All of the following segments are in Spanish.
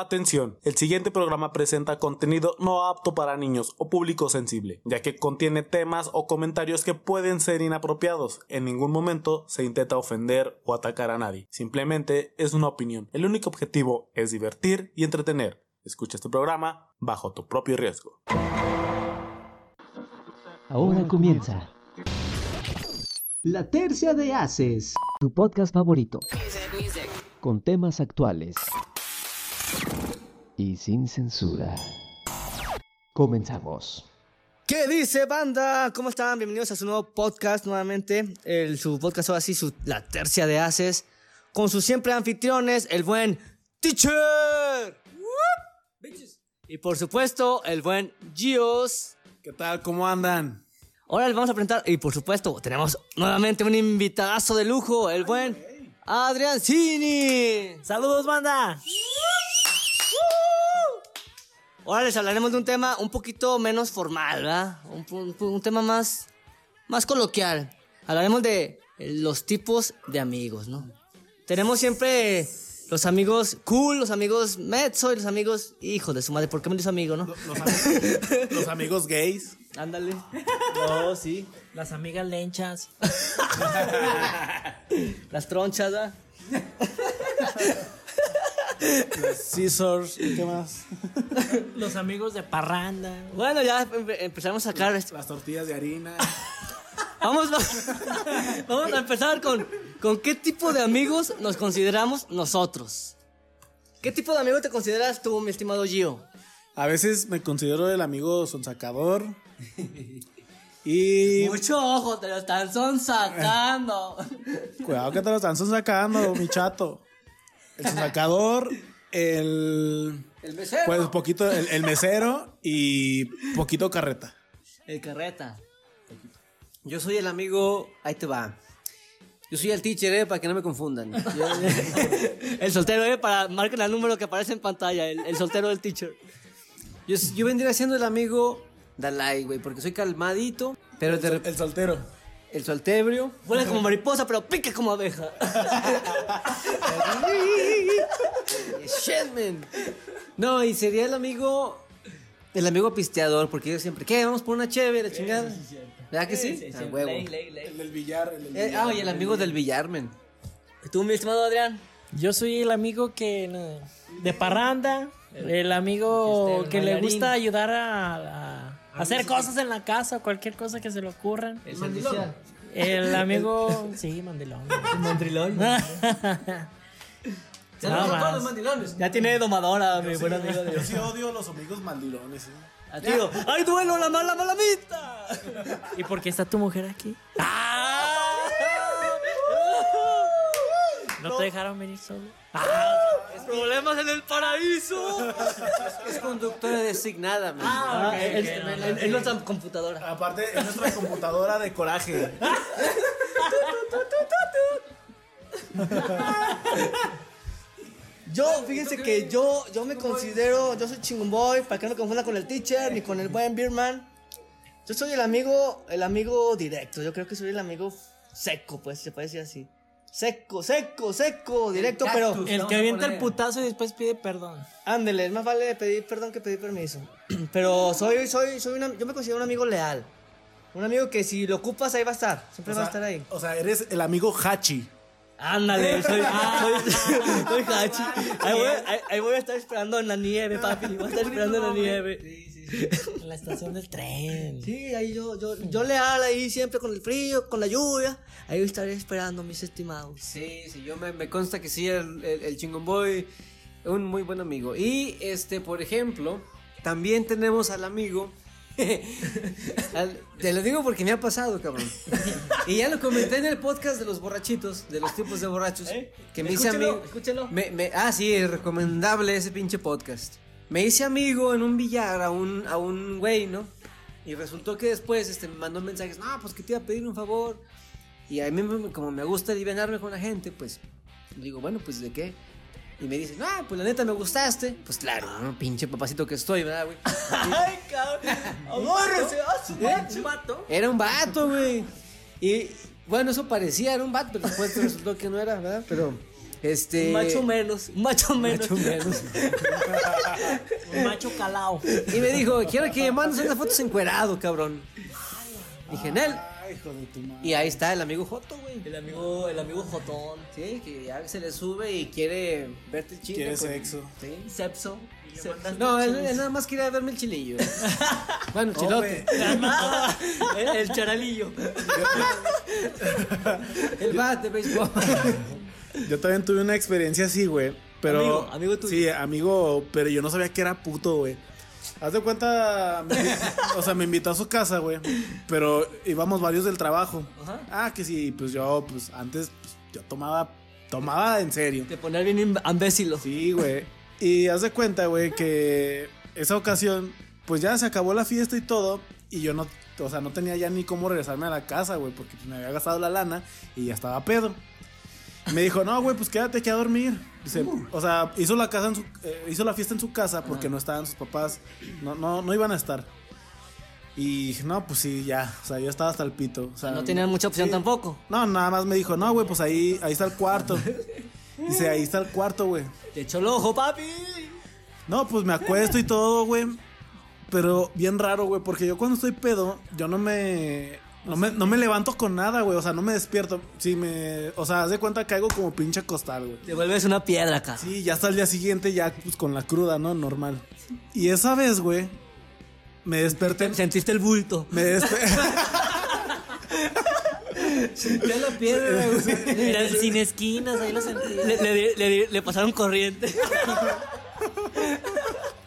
Atención, el siguiente programa presenta contenido no apto para niños o público sensible, ya que contiene temas o comentarios que pueden ser inapropiados. En ningún momento se intenta ofender o atacar a nadie, simplemente es una opinión. El único objetivo es divertir y entretener. Escucha este programa bajo tu propio riesgo. Ahora comienza La Tercia de Haces, tu podcast favorito, con temas actuales y sin censura. Comenzamos. ¿Qué dice banda? ¿Cómo están? Bienvenidos a su nuevo podcast nuevamente. El, su podcast ahora sí, su, la tercia de haces. Con sus siempre anfitriones, el buen Teacher. Y por supuesto, el buen Gios. ¿Qué tal? ¿Cómo andan? Ahora les vamos a presentar, y por supuesto, tenemos nuevamente un invitadazo de lujo, el buen Adrián Cini. ¡Saludos, banda! Ahora les hablaremos de un tema un poquito menos formal, ¿verdad? Un, un- un tema más, más coloquial. Hablaremos de los tipos de amigos, ¿no? Tenemos siempre los amigos cool, los amigos mezzo y los amigos hijos de su madre. ¿Por qué me dice amigo, no? Los, am- los amigos gays. Ándale. No, sí. Las amigas lenchas. Las tronchas, ¿verdad? Scissors. ¿Qué más? Los amigos de parranda. Bueno, ya empe- empezamos a sacar. Las tortillas de harina. Vamos, vamos a empezar con, con qué tipo de amigos nos consideramos nosotros. ¿Qué tipo de amigo te consideras tú, mi estimado Gio? A veces me considero el amigo sonsacador. Y Mucho ojo, te lo están sacando. cuidado que te lo están sonsacando, mi chato. El sonsacador, el. El mesero. Pues poquito, el, el mesero y poquito carreta. El carreta. Yo soy el amigo, ahí te va. Yo soy el teacher, eh, para que no me confundan. Yo- El soltero, eh, para marquen el número que aparece en pantalla, el, el soltero del teacher. yo, yo vendría siendo el amigo Dalai, güey, porque soy calmadito, pero de rep- El soltero. El soltebrio. Huele como mariposa, pero pica como abeja. Shit, man. No, y sería el amigo, el amigo pisteador, porque yo siempre, ¿qué? Vamos por una chévere, la chingada. ¿Verdad que sí? Huevo. Ley, ley, ley. El del billar. El del Eh, billar. ah, y el amigo del billar, man. ¿Y tú, mi estimado Adrián? Yo soy el amigo que. no, de parranda. El amigo que le gusta ayudar a, a hacer cosas en la casa, cualquier cosa que se le ocurran. El mandilón. El amigo. Sí, mandilón. El mandrilón. Nada más. mandilones. Ya tiene domadora, mi buen amigo. Yo sí odio a los amigos mandilones. ¿eh? A tío. ¡Ay, duelo, la mala malamita! ¿Y por qué está tu mujer aquí? ¿No te dejaron venir solo? ¡Problemas en el paraíso! Es conductora designada, man. Ah, está en computadora. Aparte, es nuestra computadora de coraje. Yo, fíjense que yo, yo me considero, yo soy chingón boy, para que no me confunda con el teacher ni con el buen beerman. Yo soy el amigo, el amigo directo, yo creo que soy el amigo seco, pues, se puede decir así. Seco, seco, seco, directo, pero El que avienta el putazo y después pide perdón. ándele, es más vale pedir perdón que pedir permiso. Pero soy, soy, soy una, yo me considero un amigo leal. Un amigo que si lo ocupas ahí va a estar, siempre O va a estar ahí. o sea, eres el amigo Hachi. Ándale, soy, soy, soy Hachi. Ahí voy, ahí- ahí voy a estar esperando en la nieve, papi. Voy a estar esperando en la nieve. En la estación del tren. Sí, ahí yo, yo, yo leal ahí siempre con el frío, con la lluvia. Ahí estaré esperando, mis estimados. Sí, sí, yo me, me consta que sí, el, el, el chingón boy, un muy buen amigo. Y este, por ejemplo, también tenemos al amigo. al- te lo digo porque me ha pasado, cabrón. Y ya lo comenté en el podcast de los borrachitos, de los tipos de borrachos. Que me hice Escúchelo, amigo. escúchelo. Me, me- ah, sí, es recomendable ese pinche podcast. Me hice amigo en un billar a un, a un güey, ¿no? Y resultó que después este, me mandó mensajes, no, pues que te iba a pedir un favor. Y a mí, me- como me gusta alivianarme con la gente, pues digo, bueno, pues de qué. Y me dicen, ah, pues la neta me gustaste. Pues claro, ¿no? pinche papacito que estoy, ¿verdad, güey? Ay, cabrón. Amórrese a su ¿Eh? macho. Era un vato, güey. Y bueno, eso parecía, era un vato, pero después resultó que no era, ¿verdad? Pero Este. Macho menos, macho menos. macho menos. Macho calao. Y me dijo, quiero que mandes unas fotos encuerado, cabrón. Dije, en él. Ay, hijo de tu madre. Y ahí está el amigo Joto, güey. El amigo, el amigo Jotón. Sí, que ya se le sube y quiere verte el chile. Quiere con- sexo. Sí. Sepso. Se- No, él, él nada más quería verme el chilillo. bueno, No, chilote. el, el charalillo. El bat de béisbol. Yo también tuve una experiencia así, güey. Pero. Amigo, amigo tuyo. Sí, amigo, pero yo no sabía que era puto, güey. Haz de cuenta, me- o sea, me invitó a su casa, güey. Pero íbamos varios del trabajo. Ajá. Ah, que sí, pues yo, pues antes, pues, yo tomaba, tomaba en serio. Te poner bien im- ambécilo. Sí, güey. Y haz de cuenta, güey, que esa ocasión, pues ya se acabó la fiesta y todo. Y yo no, o sea, no tenía ya ni cómo regresarme a la casa, güey, porque me había gastado la lana y ya estaba pedo. Me dijo, no, güey, pues quédate aquí a dormir. Dice, o sea, hizo la casa en su, eh, hizo la fiesta en su casa porque no estaban sus papás, no, no, no iban a estar. Y dije, no, pues sí, ya, o sea, yo estaba hasta el pito. O sea, No tenían mucha opción sí. tampoco. No, nada más me dijo, no, güey, pues ahí, ahí está el cuarto. Dice, ahí está el cuarto, güey. Te echó el ojo, papi. No, pues me acuesto y todo, güey. Pero bien raro, güey, porque yo cuando estoy pedo, yo no me. No me, no me levanto con nada, güey. O sea, no me despierto. Sí, me. O sea, haz de cuenta que caigo como pinche costal, güey. Te vuelves una piedra acá. Sí, ya hasta el día siguiente, ya pues con la cruda, ¿no? Normal. Y esa vez, güey, me desperté. Sentiste el bulto. Me desperté. Sentía la piedra, güey. Mira, sin esquinas, ahí lo sentí. Le, le pasaron corriente.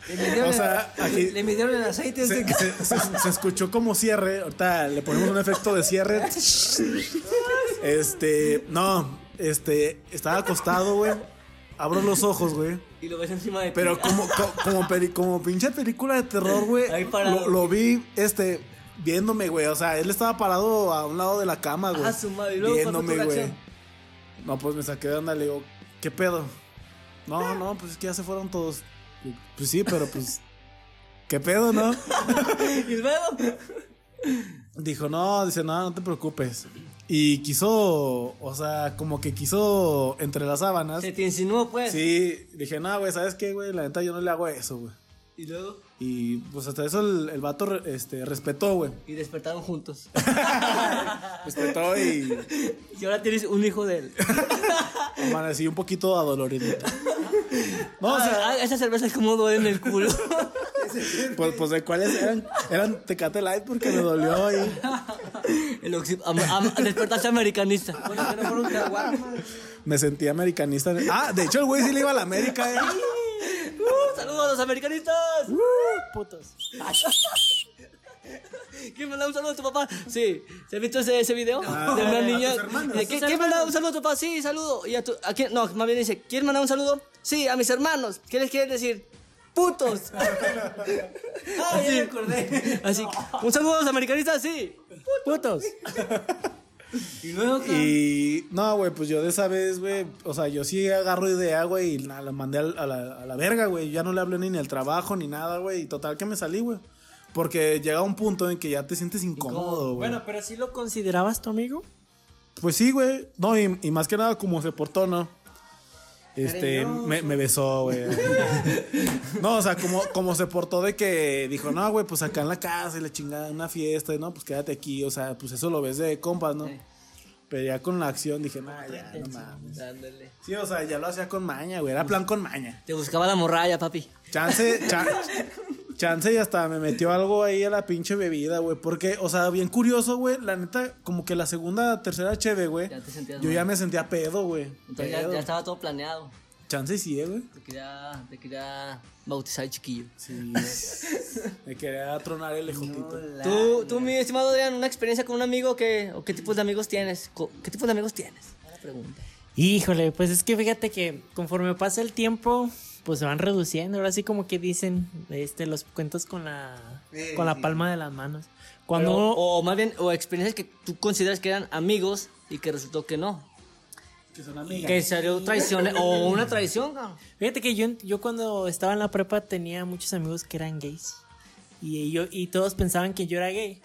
Le midieron, O sea, el, aquí- le midieron el aceite. se, este- se- se- se escuchó como cierre. Ahorita le ponemos un efecto de cierre. Este, no, este, estaba acostado, güey. Abro los ojos, güey. Y lo ves encima de ti. Pero como, co- como, peli- como pinche película de terror, güey. Ahí parado. Lo, lo vi, este, viéndome, güey. O sea, él estaba parado a un lado de la cama, güey. Ah, su madre. ¿Y luego Viéndome, güey. No, pues me saqué de onda, le digo, ¿qué pedo? No, no, pues es que ya se fueron todos. Pues sí, pero pues. ¿Qué pedo, no? Y luego. Dijo, no, dice, no, no te preocupes. Y quiso, o sea, como que quiso entre las sábanas. Se te insinuó, pues. Sí, dije, no, güey, ¿sabes qué, güey? La neta yo no le hago eso, güey. Y luego. Y pues hasta eso el, el vato este, respetó, güey. Y despertaron juntos. Respetó y Y ahora tienes un hijo de él. amanecí un poquito adolorido. No, o sea, Ah, esa cerveza es como duele en el culo. pues, pues de cuáles eran, eran Tecate Light porque me dolió y El oxi- am- am- despertaste americanista. Bueno, que no fueron caguamas. me sentí americanista. Ah, de hecho el güey sí le iba a la América, eh. Uh, saludos a los americanistas. Putos. ¿Quién me da un saludo a tu papá? Sí. ¿Se ha visto ese, ese video? Ah, de una niña. ¿Quién, quién me da un saludo a tu papá? Sí, saludo. Y a tu, ¿a quién? No, más bien dice, ¿quién me da un saludo? Sí, a mis hermanos. ¿Qué les quieres decir? Putos. Ah, ya me acordé. Así. Un saludo a los americanistas, sí. Putos. Y luego, Y no, güey, pues yo de esa vez, güey, o sea, yo sí agarro idea, güey, y nada, la mandé a la, a la verga, güey. Ya no le hablé ni al trabajo ni nada, güey. Y total que me salí, güey. Porque llega un punto en que ya te sientes incómodo, güey. Bueno, pero si lo considerabas tu amigo. Pues sí, güey. No, y, y más que nada como se portó, ¿no? Este, me, me besó, güey. no, o sea, como, como se portó de que dijo, no, güey, pues acá en la casa y la chingada, una fiesta, y no, pues quédate aquí. O sea, pues eso lo ves de compas, ¿no? Pero ya con la acción dije, no, ya, no mames. Ándale. Sí, o sea, ya lo hacía con maña, güey. Era plan con maña. Te buscaba la morralla, papi. Chance, cha- chance y hasta me metió algo ahí a la pinche bebida, güey. Porque, o sea, bien curioso, güey. La neta, como que la segunda, tercera cheve, güey. Ya te sentías Yo mal. ya me sentía pedo, güey. Entonces ya, Pedo. ya estaba todo planeado. Chance y sí, eh, güey. Te quería, te quería bautizar chiquillo. Sí. me quería tronar el ejotito. Tú, tú, mi estimado Adrián, una experiencia con un amigo que, o qué tipos de amigos tienes? ¿Qué tipos de amigos tienes? Buena pregunta. Híjole, pues es que fíjate que conforme pasa el tiempo, pues se van reduciendo. Ahora sí como que dicen este los cuentos con la con la sí. palma de las manos. Cuando Pero- uno- o más bien, o experiencias que tú consideras que eran amigos y que resultó que no. Que son amigas. Que salió traición o una traición, cabrón. Fíjate que yo, yo cuando estaba en la prepa tenía muchos amigos que eran gays. Y, yo, y todos pensaban que yo era gay.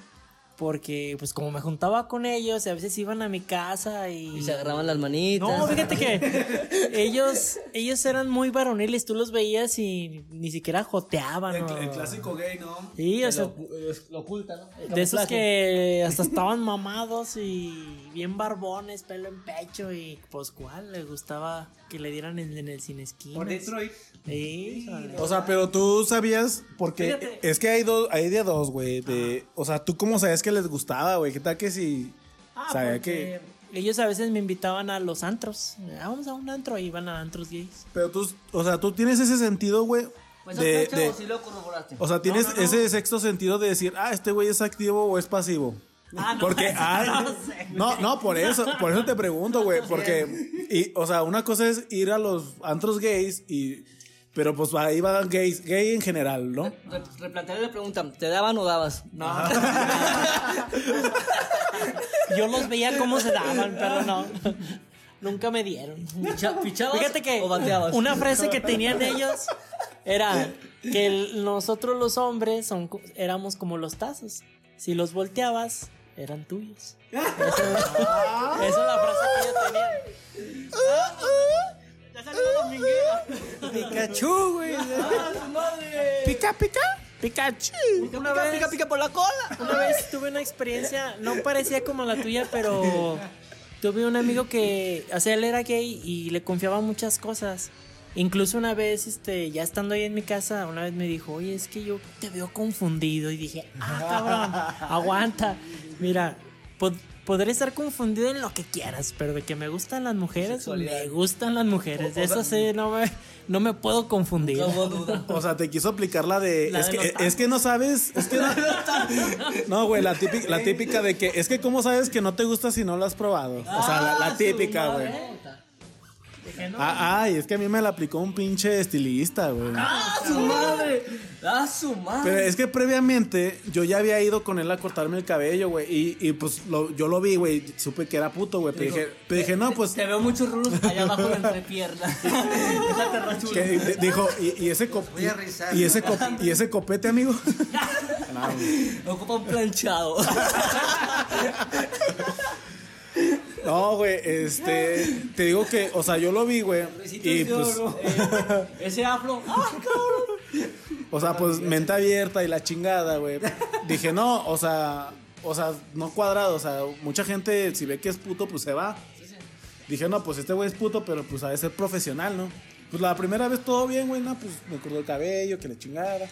Porque pues como me juntaba con ellos y a veces iban a mi casa y... Y se agarraban las manitas. No, fíjate que ellos, ellos eran muy varoniles, tú los veías y ni siquiera joteaban. o- gay, ¿no? Sí, o sea, Lo oculta, ¿no? de esos que hasta estaban mamados y bien barbones, pelo en pecho y pues cuál, le gustaba que le dieran en, en el cine esquina. Sí, O sea, pero tú sabías, porque Fíjate. es que hay dos, hay de dos, güey. De, o sea, tú cómo sabías que les gustaba, güey. ¿Qué tal que si Ah, sabía que. ellos a veces me invitaban a los antros. Ah, vamos a un antro y iban a antros gays. Pero tú, o sea, tú tienes ese sentido, güey. Pues de, de- o sí lo corroboraste. o sea, tienes No, no, no. ese sexto sentido de decir, ah, este güey es activo o es pasivo. Ah, no, Porque hay, no sé, no, no, por eso, por eso te pregunto, güey, porque, y, o sea, una cosa es ir a los antros gays y, pero pues ahí van gays, gay en general, ¿no? Re- replantearle la pregunta, ¿te daban o dabas? No. Yo los veía cómo se daban, pero no. Nunca me dieron. Picha- ¿Pichabas Fíjate que o bateabas? una frase que tenían ellos era que el- nosotros los hombres son, éramos como los tazos. Si los volteabas, eran tuyos. Esa es la frase que ellos tenían. Ya salió la dominguera. Pikachu, güey. Pica, pica, Pikachu. Una Pica, vez, pica, pica por la cola. una vez tuve una experiencia, no parecía como la tuya, pero tuve un amigo que, o sea, él era gay y le confiaba muchas cosas. Incluso una vez, este, ya estando ahí en mi casa, una vez me dijo, oye, es que yo te veo confundido. Y dije, ah, cabrón, aguanta. Mira, pod- podré estar confundido en lo que quieras, pero de que me gustan las mujeres, me gustan las mujeres. De eso sí, no me, no me puedo confundir. No hubo duda. O sea, te quiso aplicar la de. La es, de que, tacos. es que no sabes. Es que no. No, güey, la típica, la típica de que. Es que, ¿cómo sabes que no te gusta si no lo has probado? O sea, la, la típica, güey. No, Ah, ay, es que a mí me la aplicó un pinche estilista, güey. ¡Ah, su madre! ¡Ah, su madre! Pero es que previamente yo ya había ido con él a cortarme el cabello, güey. Y, y pues lo- yo lo vi, güey. Supe que era puto, güey. Pero dije, pero dije, no, pues. Te veo muchos rulos allá abajo de entrepierna. Que- dijo, y, y ese cop- Voy a rizar, y, ¿no? ese cop- y ese copete, amigo. No. Ocupa un planchado. No, güey, este, te digo que, o sea, yo lo vi, güey, y pues, Eh, ese afro. ¡Ah, cabrón! o sea, pues mente abierta y la chingada, güey. Dije, no, o sea, o sea, no cuadrado, o sea, mucha gente si ve que es puto, pues se va. Dije, no, pues este güey es puto, pero pues ha de ser profesional, ¿no? Pues la primera vez todo bien, güey, no, pues me cortó el cabello, que le chingara.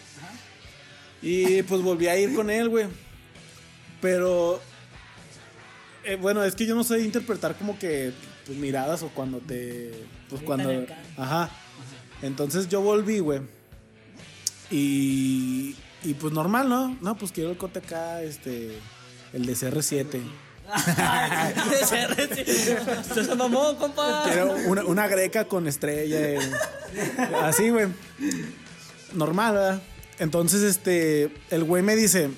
Y pues volví a ir con él, güey. Pero eh, bueno, es que yo no sé interpretar como que pues, miradas o cuando te. Pues cuando. Ajá. Entonces yo volví, güey. Y. Y pues normal, ¿no? No, pues quiero el cote acá, este. El de CR7. Se se mamó, compa. Quiero una, una greca con estrella. eh. Así, güey. Normal, ¿verdad? Entonces, este. El güey me dice.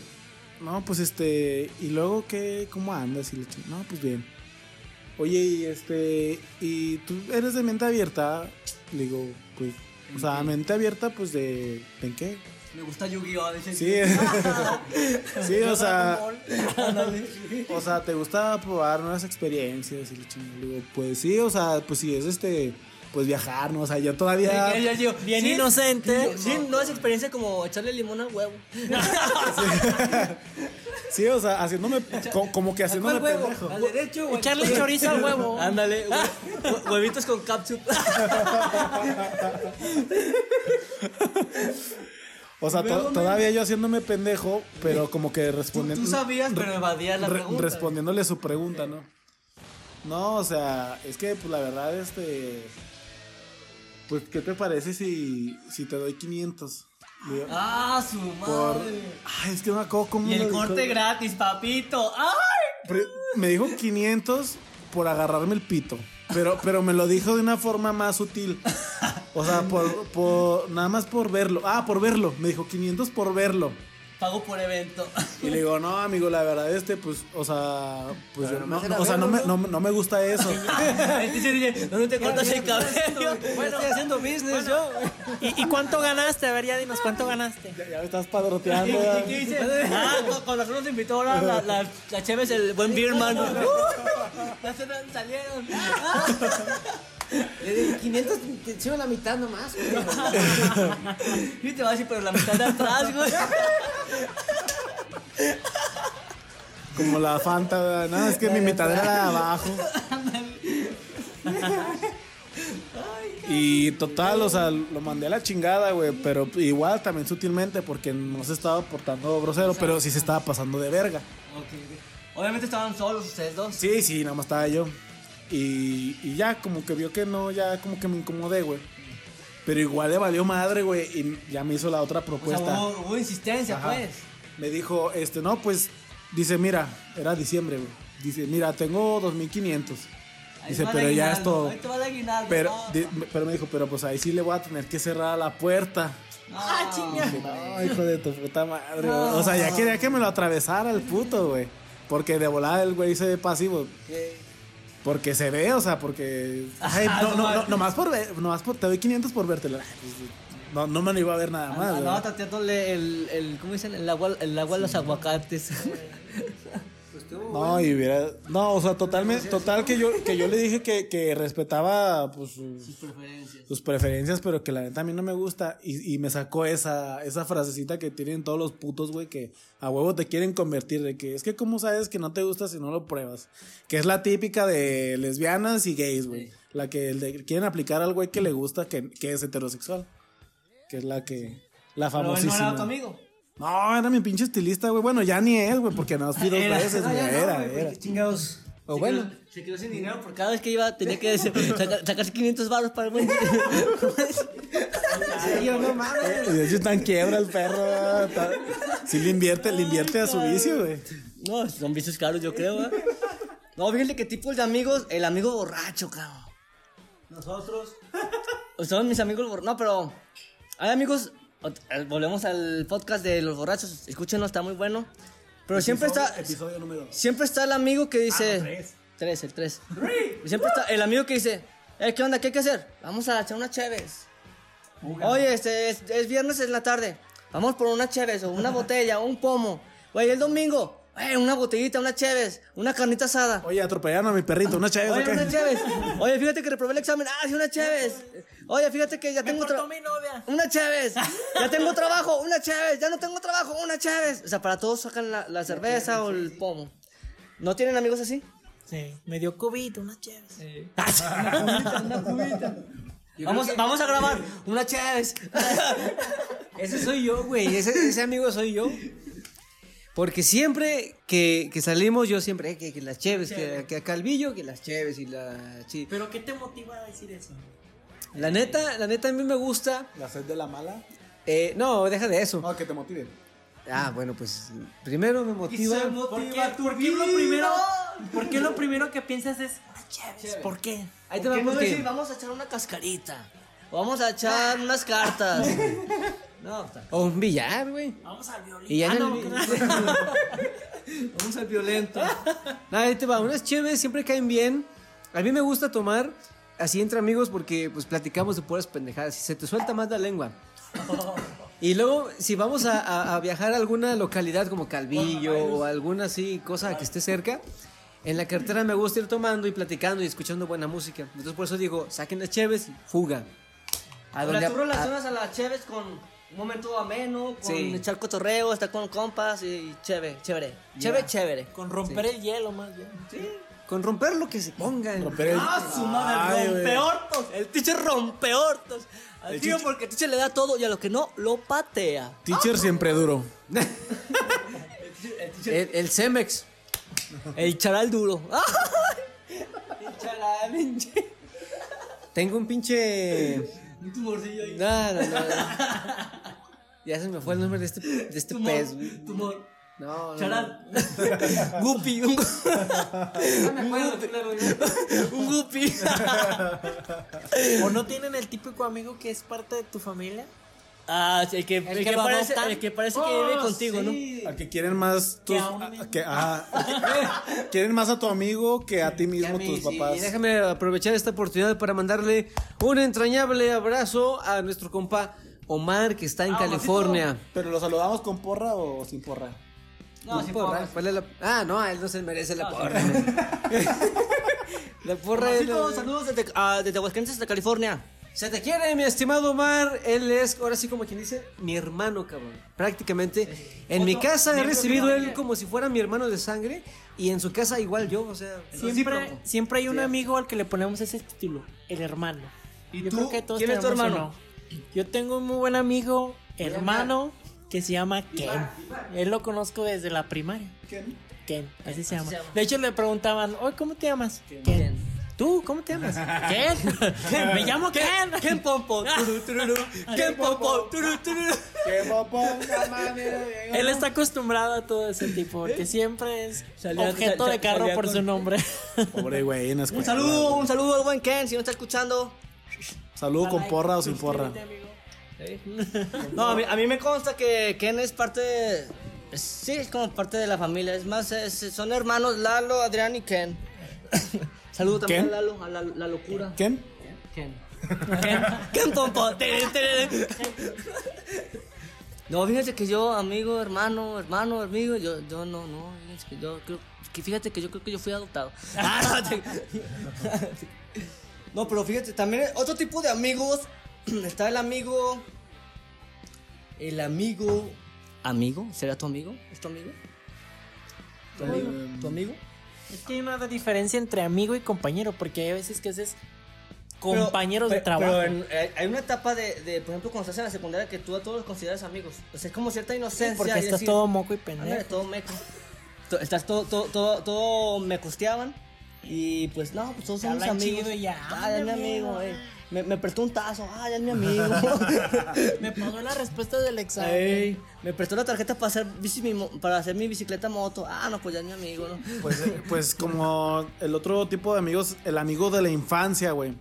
No, pues este. ¿Y luego qué? ¿Cómo andas? Y le No, pues bien. Oye, y este. ¿Y tú eres de mente abierta? Le digo, pues. O sea, mente abierta, pues de. ¿En qué? Me gusta Yu-Gi-Oh! Sí, sí, o sea. O sea, ¿te gusta probar nuevas experiencias? Y le digo, pues sí, o sea, pues sí, es este. Pues viajar, ¿no? O sea, yo todavía. Yo, Bien sí, inocente. Sí, no es experiencia como echarle limón al huevo. Sí, o sea, haciéndome. co- como que haciéndome ¿Cuál huevo? pendejo. ¿Al derecho Echarle chorizo al huevo. Ándale, hue- hue- huevitos con capsup. O sea, to- todavía yo haciéndome pendejo, pero como que respondiendo. tú sabías, pero evadías la re- pregunta. respondiéndole su pregunta, ¿no? No, o sea, es que, pues la verdad, este. Pues, ¿qué te parece si, si te doy 500? Le digo, Ah, su por. madre. Ay, es que no me acuerdo cómo. Y el dijo. corte gratis, papito. ¡Ay! Me dijo 500 por agarrarme el pito. Pero, pero me lo dijo de una forma más sutil. O sea, por, por, nada más por verlo. Ah, por verlo. Me dijo 500 por verlo. Pago por evento. Y le digo, no, amigo, la verdad, este, pues, o sea, pues, yo- no me no, o sea, no me, no, me- no me gusta eso. ¿dónde te cortas el cabello? Bueno, estoy haciendo business yo. ¿Y, y cuánto ganaste? A ver, ya dinos, ¿cuánto ganaste? ya, ya me estás padroteando. ¿Y qué dice? Ah, con, con razón nos invitó ahora la, la, la Chévez, el buen Beerman. Uh, ya se me salieron. Le di 500, te echo la mitad nomás. güey. Y te va a decir, pero la mitad de atrás, güey. Como la Fanta, no, es que mi mitad era la de abajo. Y total, o sea, lo mandé a la chingada, güey, pero igual también sutilmente porque no se estaba portando grosero, pero sí se estaba pasando de verga. Ok, ok. Obviamente estaban solos ustedes dos. Sí, sí, nada más estaba yo. Y, y ya como que vio que no, ya como que me incomodé, güey. Pero igual le valió madre, güey, y ya me hizo la otra O sea, propuesta. hubo, hubo insistencia, Ajá. pues. Me dijo, este, no, pues, dice, mira, era diciembre, güey. Dice, mira, tengo 2500. Ahí Dice, pero ya es todo. Ahí te va el aguinaldo. Pero, no. di- pero me dijo, pero pues ahí sí le voy a tener que cerrar la puerta. Ah, chinga. Dije, no, hijo de tu puta madre. güey". O sea, ya quería que me lo atravesara el puto, güey. Porque de volada el güey se ve pasivo. Porque se ve, o sea, porque. Ay, no, no, no, nomás por ver, nomás por, te doy 500 por vértela. No, no me lo iba a ver nada más, güey. Andaba tateándole el, el, ¿cómo dicen? El agua, el agua a los aguacates. No, y hubiera. No, o sea, totalmente. Total que yo, que yo le dije que, que respetaba pues, sus, Preferencias. sus preferencias, pero que la neta a mí no me gusta. Y, y me sacó esa, esa frasecita que tienen todos los putos, güey, que a huevo te quieren convertir. De que es que, ¿cómo sabes que no te gusta si no lo pruebas? Que es la típica de lesbianas y gays, güey. La que el de- quieren aplicar al güey que le gusta, que, que es heterosexual. Que es la que. La Pero él no famosísima. era amigo. No, era mi pinche estilista, güey. Bueno, ya ni es, güey, porque no fui dos Era. veces, güey. Era, güey, era. ¿Qué chingados? O Se bueno. quedó- se quedó sin dinero por cada vez que iba tenía que saca- sacarse 500 baros para el buen Yo no mames. Y de hecho en quiebra el perro. está- Sí le invierte, le invierte a su vicio, güey. No, son vicios caros, yo creo, ¿eh? No, fíjate qué tipos de amigos. El amigo borracho, cabrón. Nosotros. Son mis amigos borrachos. No, pero. Hay amigos. Eh, Volvemos al podcast de los borrachos. Escúchenlo, está muy bueno. Pero siempre está. Episodio número. Siempre está el amigo que dice. tres. Tres, el tres. Siempre está el amigo que dice. Eh, ¿qué onda? ¿Qué hay que hacer? Vamos a echar una cheves. Oye, este es, es viernes en la tarde. Vamos por una cheves o una botella o un pomo. Oye, el domingo. Eh, una botellita, una cheves, una carnita asada. Oye, atropellaron a mi perrito, una chévere. Oye, una. Oye, fíjate que reprobé el examen. Ah, sí, una cheves. Oye, fíjate que ya Me tengo cortó tra- mi novia. una cheves. Ya tengo trabajo, una cheves. Ya no tengo trabajo, una cheves. O sea, para todos sacan la, la cerveza o el pomo. ¿No tienen amigos así? Sí, me dio COVID, una chévere. Vamos, vamos a grabar una cheves. Ese soy yo, güey. Ese, ese amigo soy yo. Porque siempre que, que salimos, yo siempre, eh, que, que las cheves, que, que a Calvillo, que las cheves y la. ¿Pero qué te motiva a decir eso? La neta, la neta a mí me gusta. La sed de la mala. eh, no, deja de eso. No, que te motive. Ah, bueno, pues primero me motiva. ¿Por qué, por qué lo primero, ¿Por qué lo primero que piensas es una chévere? ¿Por qué? Ahí te ¿Por va qué no decir, vamos a echar una cascarita? O vamos a echar unas cartas. No, está. O un billar, güey. Vamos al ya Ah, no, Vamos al violento. Nada, ahí te va. Unas chéves siempre caen bien. A mí me gusta tomar así entre amigos porque pues platicamos de puras pendejadas y se te suelta más la lengua. Y luego, si vamos a, a- a viajar a alguna localidad como Calvillo o alguna así cosa que esté cerca, en la carretera me gusta ir tomando y platicando y escuchando buena música. Entonces por eso digo, saquen las cheves y fuga. A Ahora, donde- tú relacionas a las cheves con un momento ameno, con Sí. echar cotorreo, estar con compas y chévere, chévere. Chévere, chévere. Con romper el hielo más bien. Con romper lo que se pongan. Romper el. ¡Ah, su madre! Ay. ¡Rompeortos! El teacher rompeortos. Al El tío teacher- porque el teacher le da todo y a lo que no, lo patea. Teacher siempre duro. El, el Cemex. El charal duro. El charal, pinche. Tengo un pinche. Un tumorcillo ahí. No, no, no. Ya se me fue el nombre de este, de este Tumor. pez. güey. Tumor. No, no. Charal. Guppy. Un, un guppy. ¿O no tienen el típico amigo que es parte de tu familia? Ah, sí, el que, el que que lo parece, el que, parece que vive contigo, ¿no? Al que quieren más tus, Que a un- a- que- ah, quieren más a tu amigo que a ti mismo mí, tus sí. papás. Y déjame aprovechar esta oportunidad para mandarle un entrañable abrazo a nuestro compa Omar, que está en California. Pero lo saludamos con porra o sin porra. No, sí, Porra. ¿cuál es la- Ah, no, él no se merece la porra. la porra es... Omarcito, saludos desde, ah, desde Aguascalientes hasta California. Se te quiere, mi estimado Omar. Él es, ahora sí como quien dice, mi hermano, cabrón. Prácticamente. En mi casa he recibido él como si fuera mi hermano de sangre. Y en su casa igual yo, o sea... Siempre, siempre hay un amigo al que le ponemos ese título, el hermano. ¿Y Yo tú? creo que todos ¿Quién es tu hermano? uno. Yo tengo un muy buen amigo, hermano, que se llama Ken. Él lo conozco desde la primaria. ¿Quién? Ken, así se llama. se llama. De hecho, le preguntaban, oye, ¿cómo te llamas? Ken. ¿Tú? ¿Cómo te llamas? Ken. Me llamo Ken. Ken Pompo. turu. Ken Pompo. turu, ponga, mami, Él está acostumbrado a todo ese tipo, porque siempre es Salía- objeto sal- de carro por con- su nombre. Pobre güey, en Un saludo, un saludo al buen Ken, si no está escuchando. Saludo con porra o sin porra. No, a mí, a mí me consta que Ken es parte de- Sí, es como parte de la familia. Es más, es- son hermanos Lalo, Adrián y Ken. Saludo también ¿Ken? a Lalo, a la, la locura. ¿Quién? Ken. Ken. Ken Pompo. No, fíjate que yo, amigo, hermano, hermano, amigo, yo, yo no, no, fíjate que yo creo, que fíjate que yo creo que yo fui adoptado. Ah, no, pero fíjate, también otro tipo de amigos, está el amigo, el amigo, amigo, ¿será tu amigo? ¿Es tu amigo? ¿Tu amigo? ¿Tu amigo? Es que hay una diferencia entre amigo y compañero, porque hay veces que haces compañeros Pero- de trabajo. Pero en- hay- una etapa de, de, por ejemplo, cuando estás en la secundaria que tú a todos los consideras amigos. O sea, es como cierta inocencia. porque y estás decir, todo moco y Ándale, pendejo. todo meco. Estás todo, todo, todo, todo me costeaban. Y pues no, pues todos somos amigos. chido y ya, Ah, amigo, amigo. eh. Me, me prestó un tazo, ah, ya es mi amigo. Me pagó la respuesta del examen. Ey, me prestó la tarjeta para hacer, bici, mi mo- para hacer mi bicicleta moto. Ah, no, pues ya es mi amigo, ¿no? Pues, eh, pues como el otro tipo de amigos, el amigo de la infancia, güey.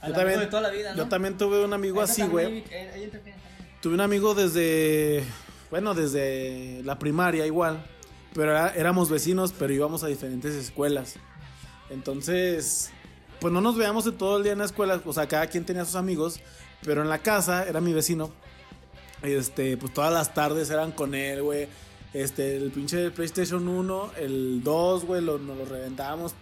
Al amigo de toda la vida, ¿no? yo también tuve un amigo así, también, güey. eh, también. Tuve un amigo desde, bueno, desde la primaria igual, pero era- éramos vecinos, pero íbamos a diferentes escuelas. Entonces, pues no nos veíamos de todo el día en la escuela, o sea, cada quien tenía sus amigos, pero en la casa era mi vecino. Este, pues todas las tardes eran con él, güey. Este, el pinche PlayStation 1, el 2, güey, lo, nos lo reventábamos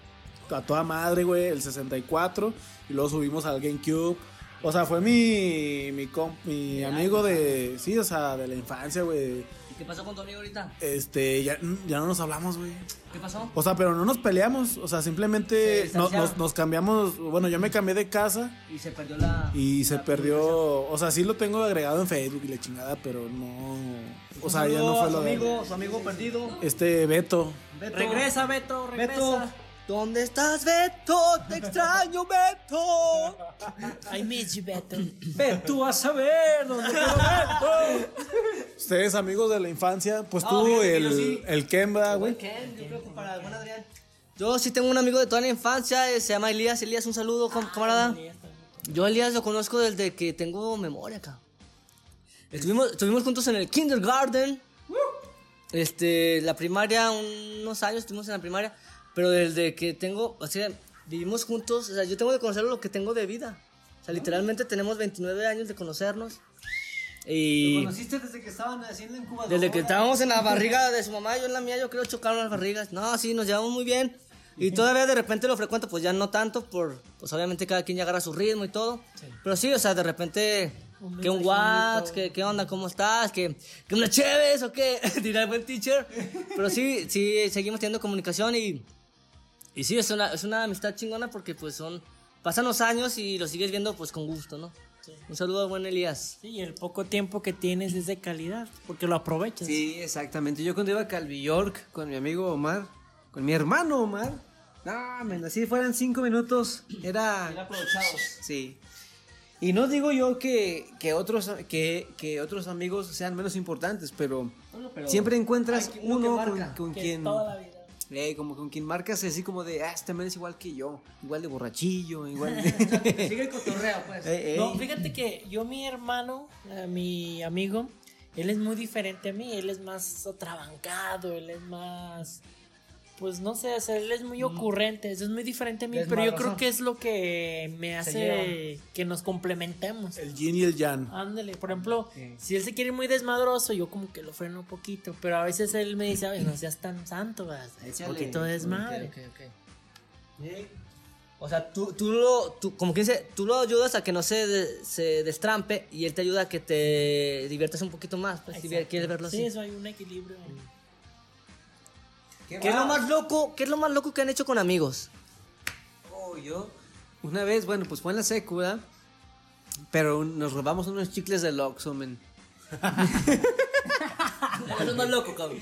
a toda madre, güey, el 64, y luego subimos al GameCube. O sea, fue mi, mi, comp- mi amigo de, sí, o sea, de la infancia, güey. ¿Y ¿Qué pasó con tu amigo ahorita? Este, ya, ya no nos hablamos, güey. ¿Qué pasó? O sea, pero no nos peleamos, o sea, Se simplemente no- nos, nos cambiamos, bueno, yo me cambié de casa Y se perdió la. y se la perdió, o sea, sí lo tengo agregado en Facebook y la chingada, pero no, o sea, ya no a fue su lo de amigo, su amigo perdido. este Beto. Beto. Regresa, Beto, regresa. Beto. ¿Dónde estás, Beto? Te extraño, Beto. I miss you, Beto. Ve tú a saber dónde quedó Beto. Ustedes amigos de la infancia, pues No, tú el, sí. el Kemba, güey. Ken, yo creo que para el buen Adrián. Yo sí tengo un amigo de toda la infancia, eh, se llama Elías. Elías, un saludo, com- camarada. Yo a Elías lo conozco desde que tengo memoria acá. Estuvimos, estuvimos juntos en el kindergarten. Este, la primaria, unos años estuvimos en la primaria. Pero desde que tengo, o sea, vivimos juntos. O sea, yo tengo de conocer lo que tengo de vida. O sea, literalmente tenemos 29 años de conocernos. Y ¿Conociste desde que estaban haciendo la incubadora? desde que estábamos en la barriga de su mamá, yo en la mía, yo creo chocaron las barrigas. No, sí, nos llevamos muy bien. Y todavía de repente lo frecuento, pues ya no tanto, por, pues obviamente cada quien ya agarra su ritmo y todo. Pero sí, o sea, de repente, Un que un. WhatsApp, que qué onda, cómo estás, que, que una chéves o qué, dirá el buen teacher. Pero sí, sí, seguimos teniendo comunicación y, y sí, es una, es una amistad chingona porque pues son, pasan los años y lo sigues viendo pues con gusto, ¿no? Un saludo al buen Elías. Sí, y el poco tiempo que tienes es de calidad, porque lo aprovechas. Sí, exactamente. Yo cuando iba a Calvi York con mi amigo Omar, con mi hermano Omar, men, así fueran cinco minutos, era... aprovechados. Sí. Y no digo yo que, que otros, que, que otros amigos sean menos importantes, pero, Bueno, pero siempre encuentras uno que uno marca, con, con Que quien... toda la vida. Eh, como con quien marcas así como de, ah, este man es igual que yo, igual de borrachillo, igual de... Sigue el cotorreo, pues. Eh, eh. No, fíjate que yo, mi hermano, eh, mi amigo, él es muy diferente a mí. Él es más atrabancado, él es más. Pues no sé, o sea, él es muy ocurrente, eso es muy diferente a mí, pero yo creo que es lo que me hace que nos complementemos. El yin y el yang. Ándale, por ejemplo, si él se quiere ir muy desmadroso, yo como que lo freno un poquito, pero a veces él me dice, "Ay, no seas tan santo, ¿verdad? un poquito de desmadre. Ok, ok. O sea, tú, tú lo, tú, como que dice, tú lo ayudas a que no se, de- se destrampe y él te ayuda a que te diviertas un poquito más, pues, si quieres verlo Sí, así. eso hay un equilibrio. ¿Qué es lo más loco? ¿Qué es lo más loco que han hecho con amigos? Oh, yo. Una vez, bueno, pues fue en la secu, ¿verdad? Pero nos robamos unos chicles del Oxxo, men. Es lo más loco, cabrón.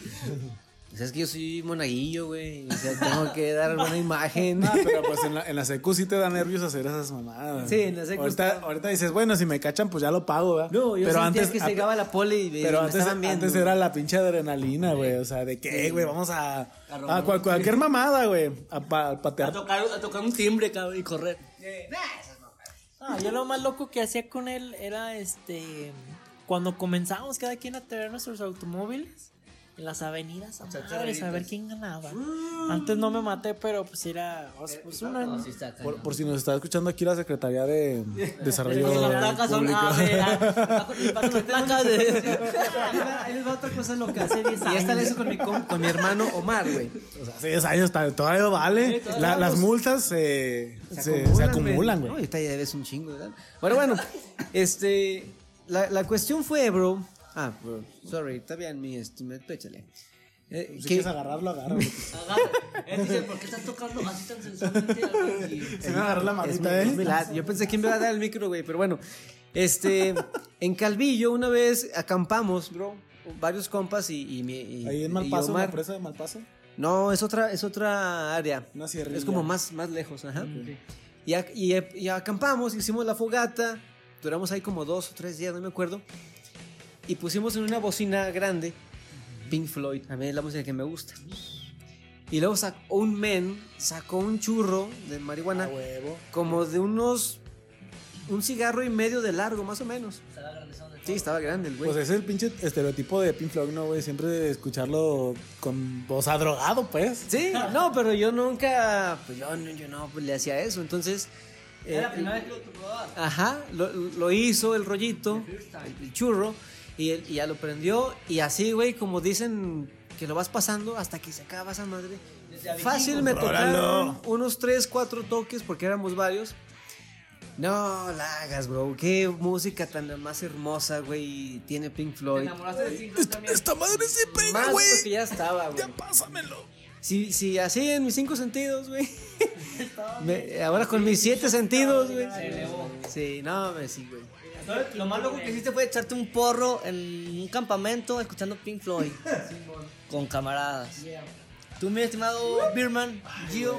Pues es que yo soy monaguillo, güey. O sea, tengo que dar buena imagen. Ah, pero pues en la, en la secu sí te da nervios hacer esas mamadas. Sí, en la secu Ahorita, está- ahorita dices, bueno, si me cachan, pues ya lo pago, ¿verdad? No, yo pero sentía antes, que se llegaba la poli y, y Pero me antes, estaban viendo. antes era la pinche adrenalina, güey. O sea, de que, güey, vamos a. A, cual- cualquier mamada, güey. A, pa- a A patear. tocar, a tocar un timbre, cabrón, y correr. Ah, yo lo más loco que hacía con él era este. Cuando comenzamos cada quien a tener nuestros automóviles en las avenidas, a, sea, madres, a ver quién ganaba. Antes no me maté, pero pues era. o sea, pues una. No, sí Por, si nos está escuchando aquí la Secretaría de Desarrollo Las placas son Público. A, B, A. Y pasan las placas de... Ahí les va otra cosa loca. Y esta la hizo con mi, com- con mi hermano Omar, güey. O sea, seis años ta- todavía vale. La- las multas se, se, se acumulan, No, güey. ahorita ya debes un chingo, ¿verdad? Bueno, bueno, este. La, la cuestión fue, bro. Ah, bro, sorry, está bien mi estimado, échale. Eh, Si quieres agarrarlo, agárralo. Agarra. Él dice, ¿por qué estás tocando así tan sensualmente? Se me agarró la manita, ¿eh? Yo pensé que me iba a dar el micro, güey, pero bueno. Este, en Calvillo una vez acampamos, bro, varios compas y, y mi y- Ahí en Malpaso, la presa de Malpaso. No, es otra, es otra área. Una. Es como más, más lejos, ajá. Y, ac- y, y acampamos, hicimos la fogata, duramos ahí como dos o tres días, no me acuerdo. Y pusimos en una bocina grande Pink Floyd, a mí es la música que me gusta. Y luego sacó un men, sacó un churro de marihuana, A huevo. como de unos, un cigarro y medio de largo, más o menos. Sí, estaba grande el güey. Pues es el pinche estereotipo de Pink Floyd, ¿no, güey? Siempre escucharlo con voz a drogado, pues. Sí, no, pero yo nunca, pues yo, no- yo no pues, le hacía eso, entonces... eh, Era la primera vez que lo. Ajá, lo, lo hizo el rollito, el, el churro, y, él- y ya lo prendió. Y así, güey, como dicen que lo vas pasando hasta que se acaba esa madre. Fácil me tocaron unos 3, 4 toques porque éramos varios. No la hagas, bro. Qué música tan más hermosa, güey. Tiene Pink Te Floyd. enamoraste de Pink Floyd también. Esta madre se pega, Más güey. ya estaba, güey. Ya pásamelo. Si, si así en mis cinco sentidos, güey. Me- ahora con mis siete sentidos, güey. Sí, no, me sí, güey. Lo más loco que hiciste fue echarte un porro en un campamento escuchando Pink Floyd. con camaradas. Tú, mi estimado Birman, Gio.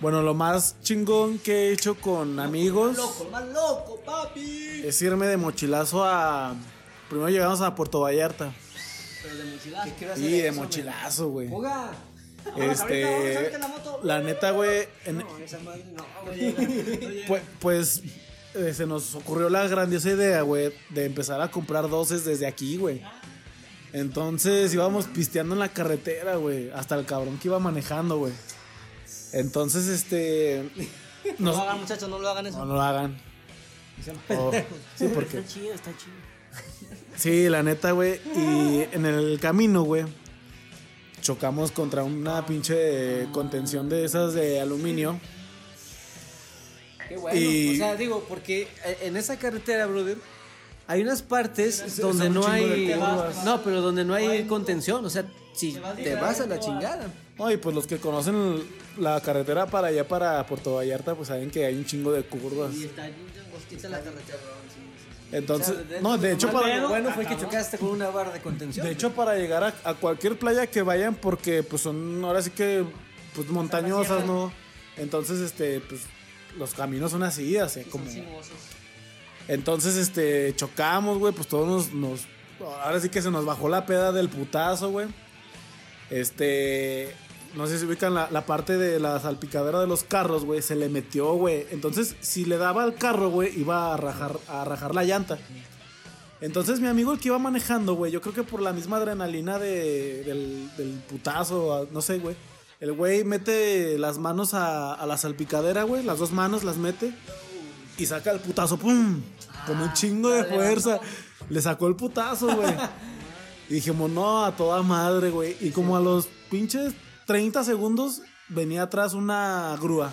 Bueno, lo más chingón que he hecho con amigos Loco, más loco, papi. es irme de mochilazo a. Primero llegamos a Puerto Vallarta. Pero de mochilazo. Y de mochilazo, güey. Este. ahorita en la moto. La neta, güey. en- Esa madre no, Pues, pues, eh, se nos ocurrió la grandiosa idea, güey, de empezar a comprar doces desde aquí, güey. Entonces íbamos pisteando en la carretera, güey, hasta el cabrón que iba manejando, güey. Entonces, este... No lo hagan, muchachos, no lo hagan eso. No lo hagan. Oh, sí, porque... Está chido, está chido. Sí, la neta, güey. Y en el camino, güey, chocamos contra una pinche contención de esas de aluminio. Qué bueno. Y- O sea, digo, porque eh, en esa carretera, brother, hay unas partes Sí, donde no hay. curvas. No, pero donde no hay contención. O sea, si te vas a la chingada. No, y pues los que conocen la carretera para allá, para Puerto Vallarta, pues saben que hay un chingo de curvas. Y está angostita la carretera. Entonces, no, de hecho, para, bueno fue que chocaste con una barra de contención. de hecho, para llegar a, a cualquier playa que vayan, porque pues son ahora sí que pues montañosas, ¿no? Entonces, este, pues los caminos son así, así como. Entonces, este, chocamos, güey, pues todos nos, nos- Ahora sí que se nos bajó la peda del putazo, güey. Este. no sé si ubican la, la parte de la salpicadera de los carros, güey, se le metió, güey. Entonces, si le daba al carro, güey, iba a rajar, a rajar la llanta. Entonces, mi amigo el que iba manejando, güey, yo creo que por la misma adrenalina de, del, del putazo, no sé, güey. El güey mete las manos a, a la salpicadera, güey, las dos manos las mete y saca el putazo, ¡pum! Con un chingo de fuerza. Le sacó el putazo, güey. Y dijimos, no, a toda madre, güey. Y como a los pinches 30 segundos venía atrás una grúa.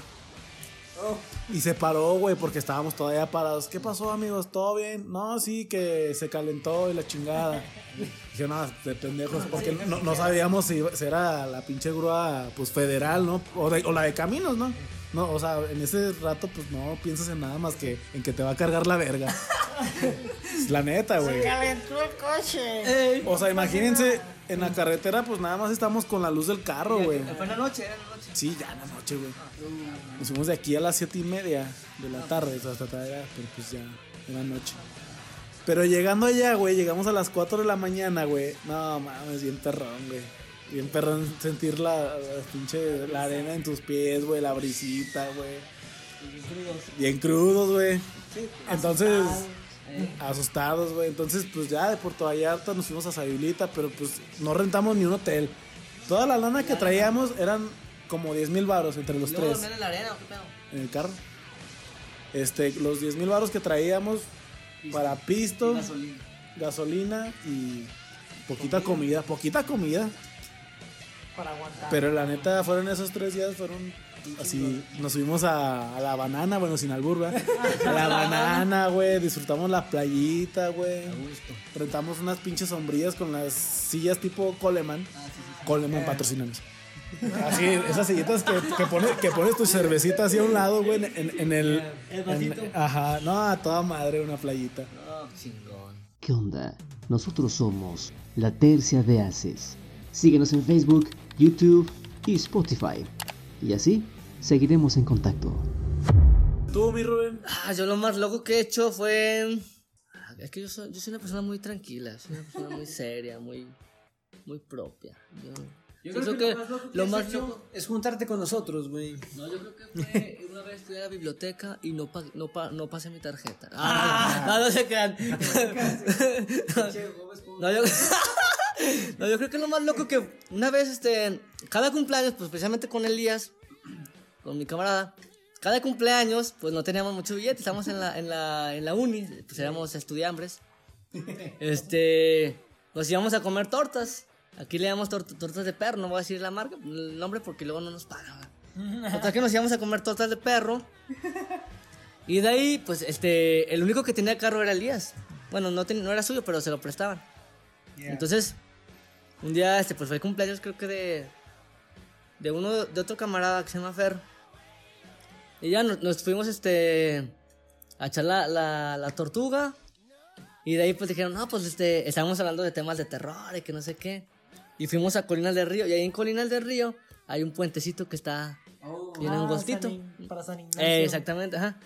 Y se paró, güey, porque estábamos todavía parados. ¿Qué pasó, amigos? ¿Todo bien? No, sí, que se calentó y la chingada. Dije, no, de pendejos, porque no, no sabíamos si, era la pinche grúa, pues, federal, ¿no? O, de- o la de caminos, ¿no? No, o sea, en ese rato, pues, no piensas en nada más que en que te va a cargar la verga. la neta, güey. Calentó el coche. O sea, imagínense, en la carretera, pues nada más estamos con la luz del carro, güey. Fue en la noche, era la noche. Sí, ya en la noche, güey. Nos fuimos de aquí a las siete y media de la tarde, o sea, hasta todavía, pero pues ya, en la noche. Pero llegando allá, güey, llegamos a las 4 de la mañana, güey. No, mames, bien perrón, güey. Bien perrón sentir la, la pinche, la arena en tus pies, güey, la brisita, güey. Bien crudos, güey. Entonces, asustados, güey. Entonces, pues ya de Puerto Vallarta nos fuimos a Sayulita, pero pues no rentamos ni un hotel. Toda la lana que traíamos eran como 10 mil baros entre los ¿Y luego tres en la arena o qué pedo? en el carro. Este, los 10 mil baros que traíamos para pisto, Gasolina. gasolina y poquita comida, poquita comida. Para aguantar. Pero la neta, fueron esos tres días, fueron así. Nos subimos a, a la banana, bueno, sin albur, ¿verdad? A la banana, güey. Disfrutamos la playita, güey. Rentamos unas pinches sombrillas con las sillas tipo Coleman. Coleman, patrocinanos. Así, esas sillitas que, que, pones, que pones tu cervecita así a un lado, güey, en, en- en el. El vasito. en- ajá, no, a toda madre, una playita. No, chingón. ¿Qué onda? Nosotros somos La Tercia de Haces. Síguenos en Facebook, YouTube y Spotify. Y así seguiremos en contacto. ¿Tú, mi Rubén? Ah, yo lo más loco que he hecho fue. Ah, Es que yo soy, yo soy una persona muy tranquila, soy una persona muy seria, muy, muy propia. Yo, Yo creo, que, lo más loco, que lo has más hecho loco- es juntarte con nosotros, güey. No, yo creo que fue una vez fui a la biblioteca y no, pa- no, pa- no pasé mi tarjeta. Ah, no, no se crean. No, yo, no, yo creo que lo más loco que una vez, este, cada cumpleaños, pues especialmente con Elías, con mi camarada, cada cumpleaños, pues no teníamos mucho billete, estábamos en la, en la, en la uni, pues éramos estudiambres. Este, nos íbamos a comer tortas. Aquí le llamamos tor- tortas de perro, no voy a decir la marca, el nombre porque luego no nos pagan. Total que nos íbamos a comer tortas de perro. Y de ahí, pues, este, el único que tenía carro era Elías. Bueno, no, ten- no era suyo, pero se lo prestaban. Entonces, un día, este, pues fue el cumpleaños, creo que de, de uno, de otro camarada que se llama Fer. Y ya nos, nos fuimos, este, a echar la, la, la tortuga. Y de ahí, pues dijeron, no, pues, este, estábamos hablando de temas de terror y que no sé qué. Y fuimos a Colinas del Río. Y ahí en Colinas del Río hay un puentecito que está bien Ah, angostito. San para San Ignacio. Eh, exactamente, ajá.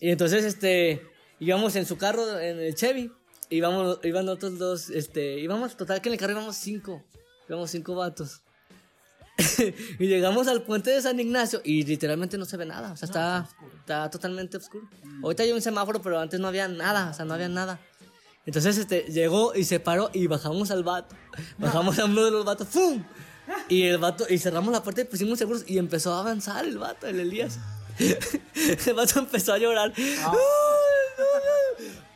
Y entonces, este, íbamos en su carro, en el Chevy, íbamos, iban otros dos, este, íbamos, total que en el carro íbamos cinco, íbamos cinco vatos. y llegamos al puente de San Ignacio y literalmente no se ve nada, o sea, está, está totalmente oscuro. Ahorita hay un semáforo, pero antes no había nada, o sea, no había nada. Entonces, este, llegó y se paró y bajamos al vato. Bajamos a uno de los vatos, ¡pum! Y el vato, y cerramos la puerta y pusimos seguros y empezó a avanzar el vato, el Elías. el vato empezó a llorar.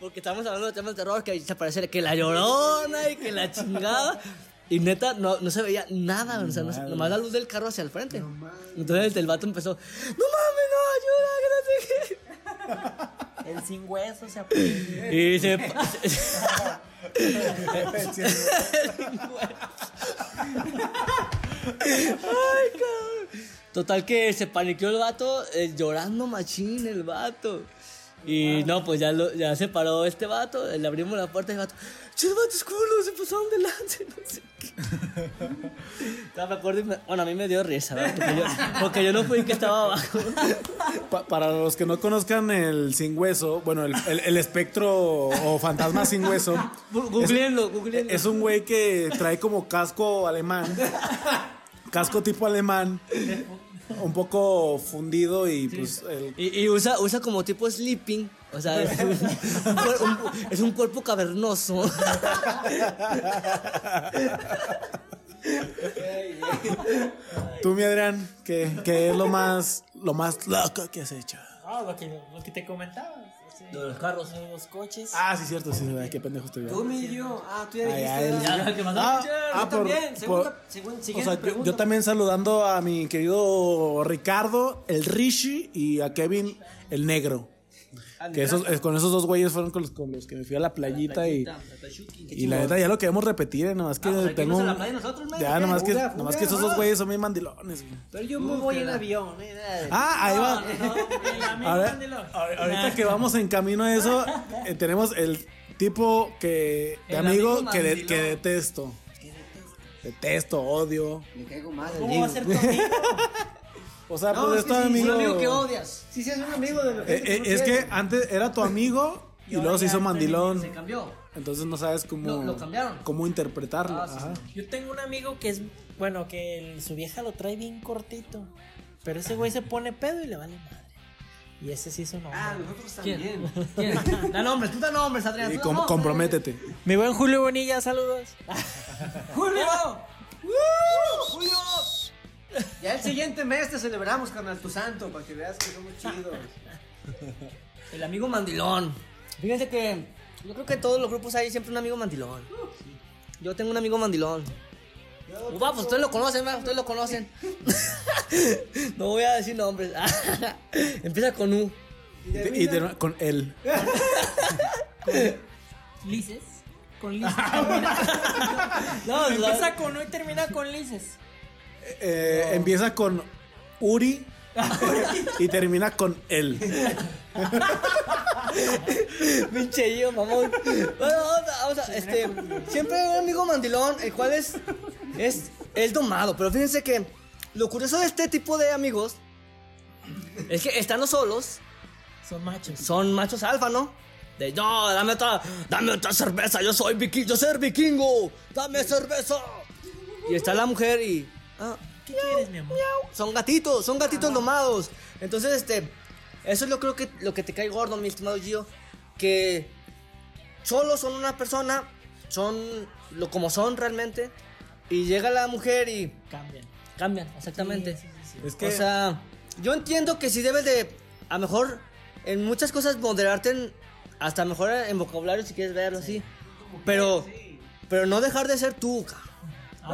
Porque estábamos hablando de temas de terror, que se parece que la llorona y que la chingada. Y neta, no, no se veía nada, o sea, no nomás la luz del carro hacia el frente. Entonces el vato empezó, no mames, no, ayuda, que no sé qué. El sin hueso se aprieta. Y se... Ay, cabrón. Total que se paniqueó el vato, eh, llorando machín el vato. Y no, pues ya, lo- ya se paró este vato, le abrimos la puerta y el vato, ¡Che, vatos culos! Se pasaron delante, no sé qué. No, me acuerdo y me- bueno, a mí me dio risa, ¿verdad? Porque yo, porque yo no fui que estaba abajo. Pa- para los que no conozcan el sin hueso, bueno, el, el- el espectro o fantasma sin hueso, Googleenlo, googleenlo. es un güey que trae como casco alemán. casco tipo alemán, un poco fundido y pues el- Y, y usa, usa como tipo sleeping. O sea, es un, un cuer- un- es un cuerpo cavernoso. tú mi Adrián, ¿qué, qué es lo más lo más loco que has hecho? Ah, lo que, lo que te comentaba. De los carros. De los coches. Ah, sí cierto, sí, ay, qué pendejo estoy Tú, mi yo. Ah, tú ya Ay, dijiste. ay, ¿verdad? Ya, ¿qué pasó? Ah, Yo ah, por- también. por- Segunda, segun- O siguiente sea, yo, pregunta. yo también saludando a mi querido Ricardo, el Rishi, y a Kevin, el negro. Que esos, eh, con esos dos güeyes fueron con los, con los que me fui a la playita y, y la neta ya lo queremos repetir, eh, nomás que Ah, pues tengo... la playa nosotros, man. ya, nomás que, Fuga, nomás que esos dos güeyes son muy mandilones. güey. Pero yo me voy en avión. eh. Ah, ahí va. Ahorita que vamos en camino a eso, eh, tenemos el tipo que de El amigo, amigo que, de- que detesto. Detesto, odio. Me caigo mal. ¿Cómo va a ser tu amigo? O sea, No, pues es es que tu sí, amigo. Un amigo que odias. Sí, sí, es un amigo de Eh, repente. eh, es que antes era tu amigo y, luego se hizo mandilón. Se cambió. Entonces no sabes cómo, Lo- lo cambiaron. cómo interpretarlo. Ah, sí, Ajá. Yo tengo un amigo que es, bueno, que el- su vieja lo trae bien cortito. Pero ese güey se pone pedo y le vale madre. Y ese sí es un hombre. Ah, nosotros ¿Quién? también. ¿Quién? Da nombres, tú da nombres, Adrián. Y com- nombres. comprométete. Mi buen Julio Bonilla, saludos. ¡Julio! ¡Julio! Ya el siguiente mes te celebramos, carnal, tu santo, para que veas que somos chidos. El amigo mandilón. Fíjense que yo creo que en todos los grupos hay siempre un amigo mandilón. Yo tengo un amigo mandilón. Uva, pues ustedes lo conocen, ¿verdad? Ustedes lo conocen. no voy a decir nombres. Empieza con U. Y, y termina con él. Lices. Con lices. No, Empieza con U y termina con lices. Eh, Empieza con Uri y termina con él. Pinche yo, mamón. Bueno, vamos a, vamos a- este, siempre hay un amigo mandilón, el cual es, es, es domado. Pero fíjense que lo curioso de este tipo de amigos es que estando solos, Son machos. son machos alfa, ¿no? De no, dame otra, dame otra cerveza, yo soy vikingo, yo soy vikingo, dame cerveza. Y está la mujer y ah, ¿Qué quieres, mi amor? son gatitos, son gatitos domados. Entonces, este, eso es lo creo que lo que te cae gordo, mi estimado Gio, que solo son una persona, son lo como son realmente, y llega la mujer y Cambian. cambian, exactamente. Sí, sí, sí. Es que O sea, yo entiendo que si debes de, a lo mejor, en muchas cosas moderarte en, hasta mejor en vocabulario si quieres verlo así, pero, pero no dejar de ser tú, cabrón.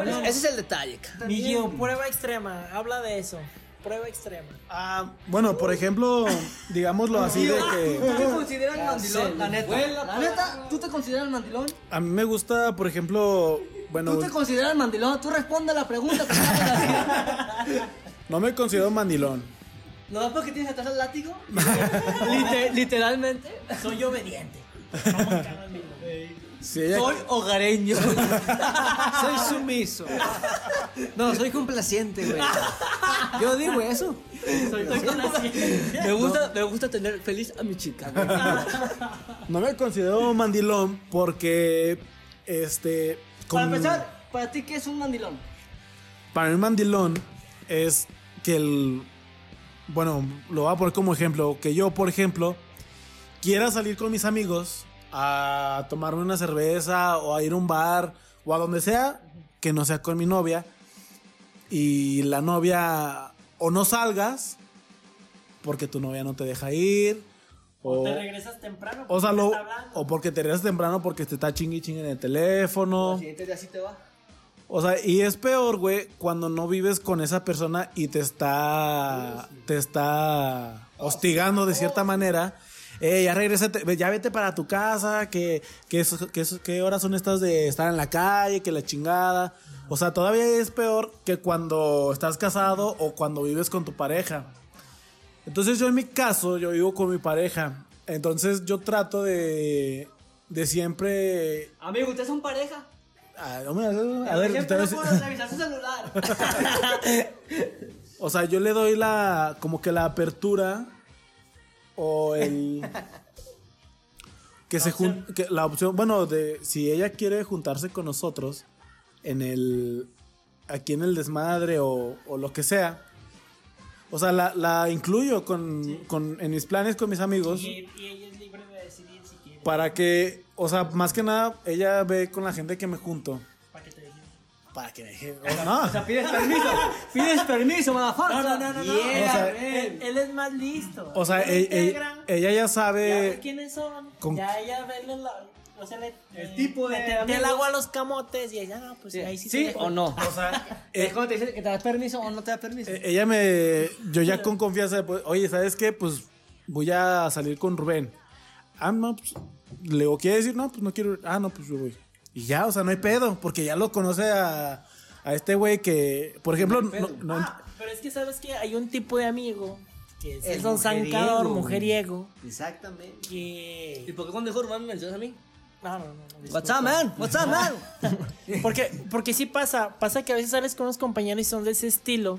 Ese es el detalle, cabrón. Mi Gio, prueba extrema. Habla de eso. Prueba extrema. Ah, bueno, por ejemplo, digámoslo así de ¿Tú que te consideras mandilón? La neta. la neta, ¿tú te consideras mandilón? a mí me gusta, por ejemplo, bueno, ¿Tú te consideras mandilón? Tú responde a la pregunta que no me considero mandilón. ¿No es porque tienes atrás el látigo? Lite- literalmente. Soy obediente. Si ella- Soy hogareño. Soy sumiso. No, soy complaciente, güey. Yo digo eso. Soy complaciente. me, gusta, me gusta tener feliz a mi chica. güey. no me considero mandilón porque, este, Para con- empezar, ¿para ti qué es un mandilón? para mí mandilón es que el, bueno, lo voy a poner como ejemplo, que yo, por ejemplo, quiera salir con mis amigos a tomarme una cerveza o a ir a un bar o a donde sea, que no sea con mi novia, y la novia o no salgas porque tu novia no te deja ir, o, Te regresas temprano. o sea, porque lo- está hablando. o porque te regresas temprano porque te está chingui chingue en el teléfono. El siguiente día sí te va. O sea, y es peor, güey, cuando no vives con esa persona y te está. te está hostigando de cierta manera. Eh, ya regrésate, ve- ya vete para tu casa, que, que, eso- que, eso- que horas son estas de estar en la calle, que la chingada. O sea, todavía es peor que cuando estás casado o cuando vives con tu pareja. Entonces yo en mi caso, yo vivo con mi pareja. Entonces yo trato de, de siempre... Amigo, ¿ustedes son pareja? Ah, no me- a ver, no a puedo decir- revisar su celular. O sea, yo le doy la. como que la apertura. O el. Que se jun- que la opción. Bueno, de si ella quiere juntarse con nosotros en el. aquí en el desmadre o, o lo que sea, o sea, la, la incluyo con, con- en mis planes con mis amigos Y, y ella es libre de decidir si quiere. para que, o sea, más que nada, ella ve con la gente que me junto. Para que deje. o- no. O sea, pides permiso. Pides permiso, motherfucker. No, no, no, no. no. Yeah, O sea, man. él, él es más listo. O sea, Él e- e- integra, ella ya ya ve sabe. quiénes son. con- Ya ella ve la, o sea, le, El tipo de tendía el agua a los camotes y ella, no, pues ahí sí, se ¿Sí deja. o no? O sea, Es eh, cuando te dice que te das permiso o no te das permiso. eh, ella me. Yo ya con confianza, pues, oye, ¿sabes qué? Pues voy a salir con Rubén. Ah, no, pues. Le digo, ¿quiere decir? No, pues no quiero. ir. Ah, no, pues yo voy. Y ya, o sea, no hay pedo, porque ya lo conoce a, a este güey que, por ejemplo, no, no- Ah, pero es que sabes que hay un tipo de amigo que es don mujeriego, zancador, mujeriego, Exactamente. ¿Y que... por qué cuando dijo Rubén me mencionas a mí? No, no, no. no, What's up, man? What's up, man? Porque, porque sí pasa, pasa que a veces sales con unos compañeros y son de ese estilo.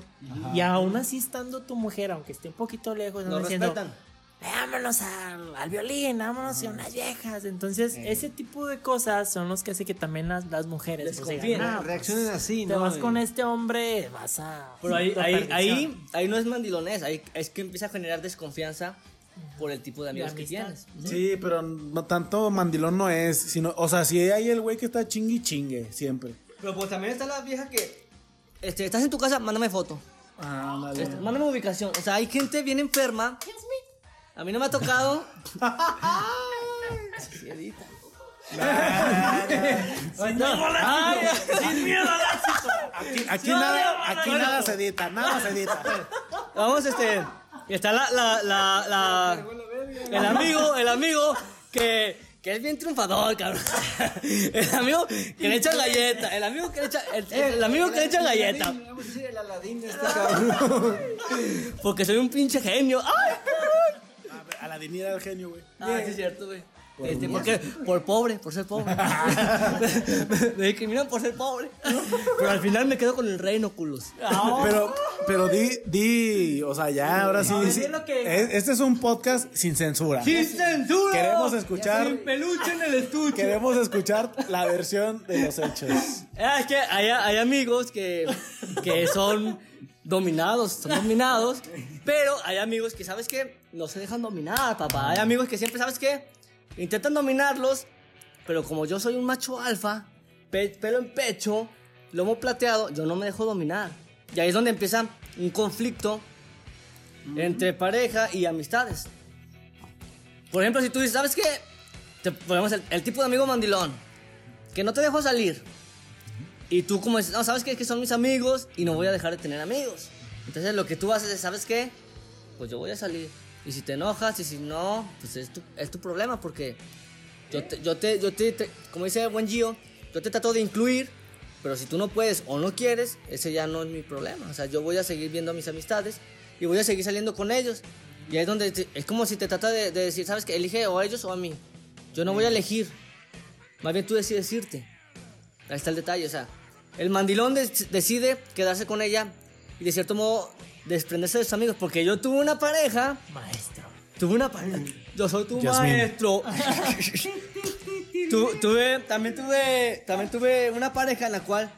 Y aún así estando tu mujer, aunque esté un poquito lejos, No diciendo, respetan. Vámonos al, al violín, vámonos a unas viejas. Entonces, ese tipo de cosas son los que hace que también las, las mujeres pues, Desconfíen. digan, "No, pues, Reaccionen así, Te ¿no? vas Y- con este hombre, vas a. Pero ahí, ahí, ahí, ahí no es mandilonés, ahí es que empieza a generar desconfianza por el tipo de amigos que tienes. Sí, pero no tanto mandilón no es, sino, o sea, si hay el güey que está chingui chingue, siempre. Pero pues también está la vieja que, este, estás en tu casa, mándame foto. Ah, vale. Este, mándame ubicación. O sea, hay gente bien enferma. A mí no me ha tocado. Sí, edita. Ay, sin miedo al éxito. Aquí, aquí nada, aquí nada se edita, nada se edita. Vamos, este. Está la, la, la, la- el amigo, el amigo que, que es bien triunfador, cabrón. El amigo que le echa galleta. El amigo que le echa, el, el amigo que le echa galleta. Vamos a decir el Aladín de este cabrón. Porque soy un pinche genio. ¡Ay, A la dignidad del genio, güey. Ah, sí es cierto, güey. Este, porque, por pobre, por ser pobre. me discriminan por ser pobre. Pero al final me quedo con el reino, culos. Pero, pero di, di, o sea, ya, ahora sí. No, sí. di lo que- Es- Este es un podcast sin censura. ¡Sin censura! Queremos escuchar- Sin peluche en el estuche. Queremos escuchar la versión de los hechos. Ah, es que hay, hay amigos que, que son dominados, son dominados, pero hay amigos que, ¿sabes qué? No se dejan dominar, papá. Hay amigos que siempre, ¿sabes qué? Intentan dominarlos, pero como yo soy un macho alfa, pe- pelo en pecho, lomo plateado, yo no me dejo dominar. Y ahí es donde empieza un conflicto entre pareja y amistades. Por ejemplo, si tú dices, ¿sabes qué? Te ponemos el, el tipo de amigo mandilón, que no te dejo salir. Y tú como dices, no, ¿sabes qué? Es que son mis amigos y no voy a dejar de tener amigos. Entonces lo que tú haces es, ¿sabes qué? Pues yo voy a salir. Y si te enojas y si no, pues es tu, es tu problema porque yo te, yo te, yo te, te- como dice buen Gio, yo te trato de incluir, pero si tú no puedes o no quieres, ese ya no es mi problema. O sea, yo voy a seguir viendo a mis amistades y voy a seguir saliendo con ellos. Y ahí es donde te- es como si te trata de, de decir, ¿sabes qué? Elige o a ellos o a mí. Yo no voy a elegir. Más bien tú decides irte. Ahí está el detalle, o sea, el mandilón decide quedarse con ella y de cierto modo desprenderse de sus amigos, porque yo tuve una pareja, Maestro. tuve una pareja, yo soy tu Yasmín. maestro. Tu- tuve, también tuve, también tuve una pareja en la cual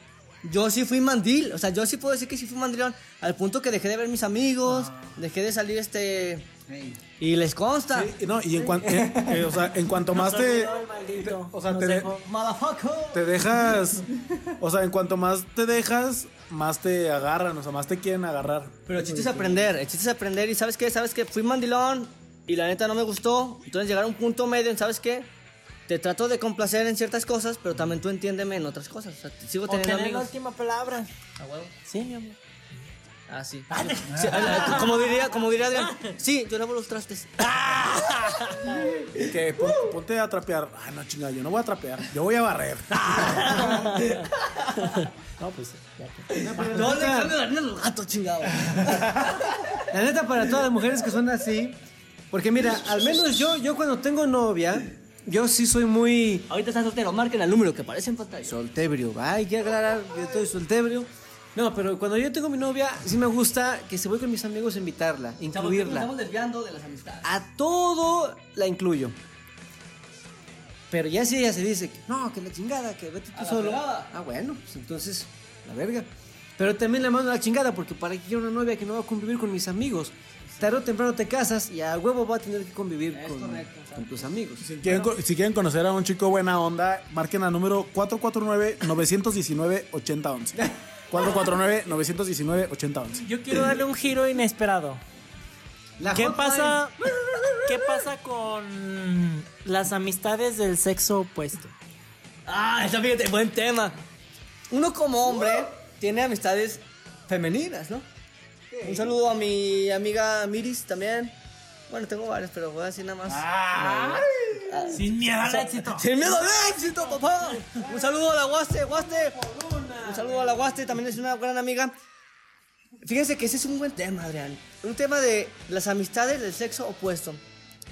yo sí fui mandil, o sea, yo sí puedo decir que sí fui mandilón, al punto que dejé de ver mis amigos, dejé de salir este, y les consta. Sí, no, y en, cuan- eh, eh, o sea, en cuanto más te, No, el maldito. o sea, te de- te dejas, o sea, en cuanto más te dejas, más te agarran, o sea, más te quieren agarrar. Pero el chiste es aprender, el chiste es aprender y ¿sabes qué? ¿Sabes qué? Fui mandilón y la neta no me gustó. Entonces llegar a un punto medio en, ¿sabes qué? Te trato de complacer en ciertas cosas, pero también tú entiéndeme en otras cosas. O sea, sigo O teniendo tener la amigos. última palabra. ¿A huevo? Sí, mi amor. Ah, sí. Sí, ah, como diría, como diría Adrián, sí, yo lavo los trastes. Que pon- ponte a trapear. Ah, no, chinga, yo no voy a trapear, yo voy a barrer. No, pues ya. No le cambio la arena a los gatos, chingado. La neta, para todas las mujeres que son así. Porque mira, al menos yo, yo cuando tengo novia, yo sí soy muy Ahorita estás soltero, marquen el número que aparece en pantalla. soltebrio. Hay que aclarar que estoy soltebrio. No, pero cuando yo tengo mi novia, sí me gusta que si voy con mis amigos invitarla, Chavos, Nos incluirla. estamos desviando de las amistades. A todo la incluyo. Pero ya si ella se dice que no, que la chingada, que vete tú A solo. Ah, bueno, pues entonces, la verga. Pero también le mando la chingada porque para que quiero una novia que no va a convivir con mis amigos. Tarde o temprano te casas y a huevo va a tener que convivir con, con tus amigos. Si quieren, si quieren conocer a un chico buena onda, marquen al número 449-919-8011. 449-919-8011. Yo quiero darle un giro inesperado. La ¿Qué hotline. pasa? ¿Qué pasa con las amistades del sexo opuesto? Ah, esa fíjate, buen tema. Uno como hombre tiene amistades femeninas, ¿no? Un saludo a mi amiga Miris también. Bueno, tengo varias, pero voy a decir nada más. Ah. Sin miedo al éxito. ¡Sin miedo al éxito, papá! Un saludo a la Guaste, Guaste. Un saludo a la Guaste, también es una gran amiga. Fíjense que ese es un buen tema, Adrián. Un tema de las amistades del sexo opuesto.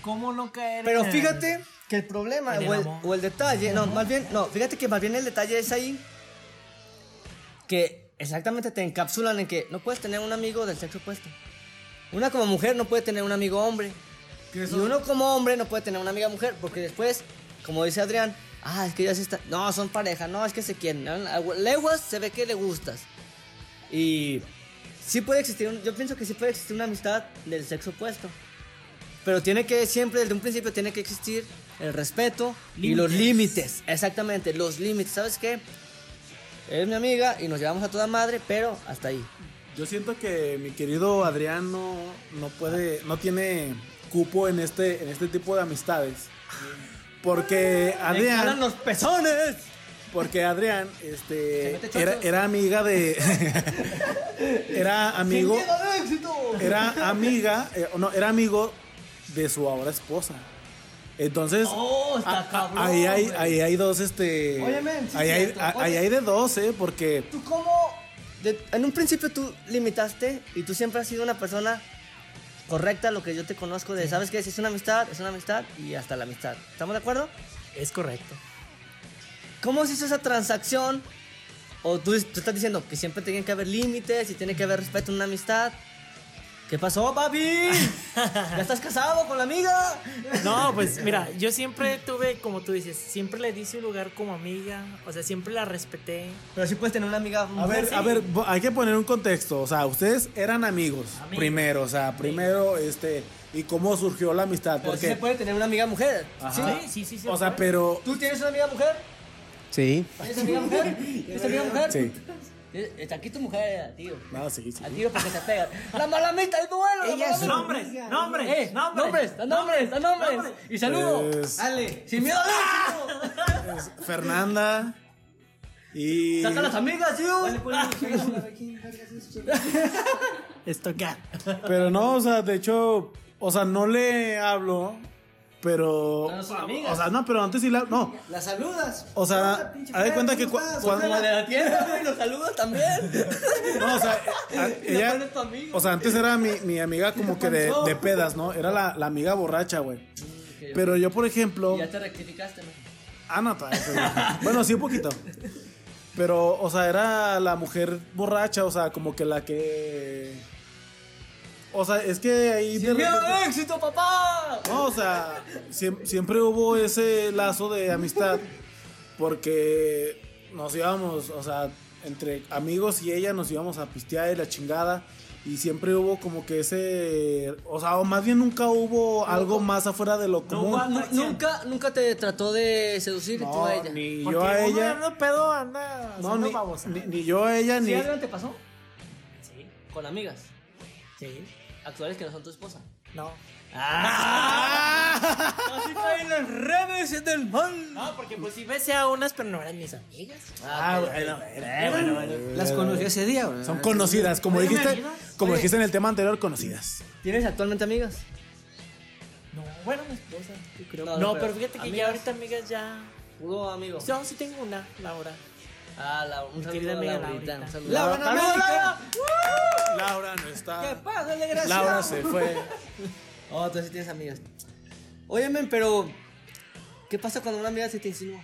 ¿Cómo no caer Pero en- fíjate que el problema En el o el, amor. o el detalle, no, más bien, no, fíjate que más bien el detalle es ahí que exactamente te encapsulan en que no puedes tener un amigo del sexo opuesto. Una como mujer no puede tener un amigo hombre. Y uno como hombre no puede tener una amiga mujer, porque después, como dice Adrián, ah, es que ya se está, no, son pareja, no, es que se quieren. Leguas se ve que le gustas. Y sí puede existir, un- yo pienso que sí puede existir una amistad del sexo opuesto. Pero tiene que siempre, desde un principio, tiene que existir el respeto y los límites. Exactamente, los límites. ¿Sabes qué? Es mi amiga y nos llevamos a toda madre, pero hasta ahí. Yo siento que mi querido Adrián no, no puede, no tiene cupo en este, en este tipo de amistades. Porque ¡Me Adrián, los pezones! porque Adrián, este, era, amiga de, era amigo, era amiga, eh, no, era amigo de su ahora esposa. Entonces, ¡Oh, está a- cabrón! ahí hay, ahí hay dos, este, Oye, sí ahí, hay, ahí hay de dos, eh, porque ¿Tú cómo? de- en un principio tú limitaste y tú siempre has sido una persona correcta, lo que yo te conozco de, ¿sabes qué? Si es una amistad, es una amistad y hasta la amistad. ¿Estamos de acuerdo? Es correcto. ¿Cómo se hizo esa transacción? O tú, tú estás diciendo que siempre tienen que haber límites y tiene que haber respeto en una amistad. ¿Qué pasó, papi? ¿Ya estás casado con la amiga? No, pues mira, yo siempre tuve, como tú dices, siempre le di su lugar como amiga. O sea, siempre la respeté. Pero sí puedes tener una amiga. A ver, a ver, hay que poner un contexto. O sea, ustedes eran amigos, Amigos. primero. O sea, primero, este, y cómo surgió la amistad. Pero sí Porque, se puede tener una amiga mujer. Ajá. Sí, sí, sí. sí, o sea, pero, ¿Tú tienes una amiga mujer? Sí. ¿Tienes amiga mujer? ¿Tienes amiga mujer? sí. Eh, Está aquí tu mujer, tío. No, sí, sí. Al tiro porque te pegan. ¡La malamita del duelo! Ella es la Nombres, nombres, ¡Eh! nombres, ¡Nombres! ¡Da nombres! ¡Da nombres! ¡Y saludo! Pues, Dale. ¡Sin miedo al éxito! Fernanda y... ¡Saca las amigas, tío! Esto qué. Pero no, o sea, de hecho, o sea, no le hablo, pero... No son amigas. O sea, no, pero antes sí la... No, Las saludas. o sea, haz de cuenta que cu- cuando... De la tienda, güey, los saludas también. No, o sea, a- ella... pones tu amigo. O sea, antes era mi, mi amiga como que de, de pedas, ¿no? Era la, la amiga borracha, güey. Pero yo, por ejemplo... Y ya te rectificaste, ¿no? Ah, no, Bueno, sí, un poquito. Pero, o sea, era la mujer borracha, o sea, como que la que. O sea, es que ahí. de ¡Sin miedo repente- al éxito, papá! No, o sea, siem- siempre hubo ese lazo de amistad. Porque nos íbamos, o sea, entre amigos y ella nos íbamos a pistear y la chingada. Y siempre hubo como que ese. O sea, o más bien nunca hubo algo más afuera de lo común. Nunca, nunca te trató de seducir tú No, a ella. ni Porque yo a uno ella. anda pedo, anda No, ni, ni, ni yo a ella, ¿Sí, ni. Adrián, te pasó? Sí, Con amigas. sí. Actuales que no son tu esposa. No. Así caen las redes del mal. No, porque pues sí besé a unas, pero no eran mis amigas. Ah, bueno, Las conocí ese día, güey. Son conocidas, como dijiste, como Oye. dijiste en el tema anterior, conocidas. ¿Tienes actualmente amigas? No, bueno, mi esposa, yo creo. No, pero, pero fíjate que amigas. ya ahorita amigas ya. Puro amigo. Yo sí tengo una, Laura. Ah, la, un saludo querida a amiga Laurita, un saludo. Laura, ¡Saludos, América. Laura! Laura no ¿Qué está. pasa, desgraciado? Laura se fue. Oh, tú sí tienes amigas. Oye, men, pero. ¿Qué pasa cuando una amiga se te insinúa?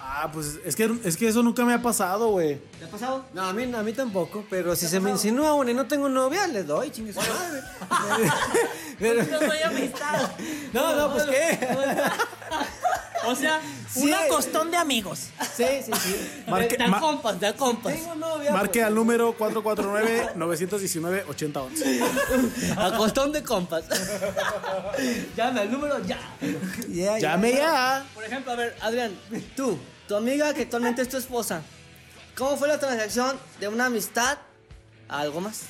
Ah, pues es que, es que eso nunca me ha pasado, güey. ¿Te ha pasado? No, a mí, a mí tampoco, pero si se me insinúa una y no tengo novia, le doy, chingue su madre. Pero- Yo soy amistad. no, no, pues qué. O sea, Sí. una costón de amigos. Sí, sí, sí. Marque- de, de ma- compas, de compas. Tengo novia. Marque al número 449-919-8011. A costón de compas. Llame al número ya. pues. Ya, ya. Llame ya. Por ejemplo, a ver, Adrián, tú, tu amiga que actualmente es tu esposa, ¿cómo fue la transacción de una amistad a algo más?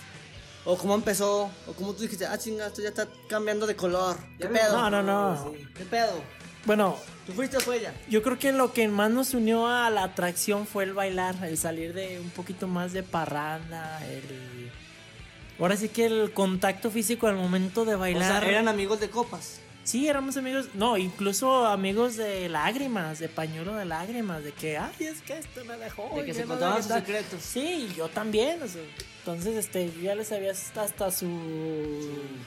¿O cómo empezó? ¿O cómo tú dijiste, ah, chinga, esto ya está cambiando de color? ¿Qué pedo? No, no, no. ¿Qué pedo? Bueno, ¿Tú fuiste o fue ella? yo creo que lo que más nos unió a la atracción fue el bailar, el salir de un poquito más de parranda, el... Ahora sí que el contacto físico al momento de O bailar. sea, eran amigos de copas. Sí, éramos amigos, no, incluso amigos de lágrimas, de pañuelo de lágrimas, de que, ay, es que esto me dejó. De que se contaban sé sus qué tal". secretos. Sí, yo también, o sea, entonces, este, ya les había hasta, su...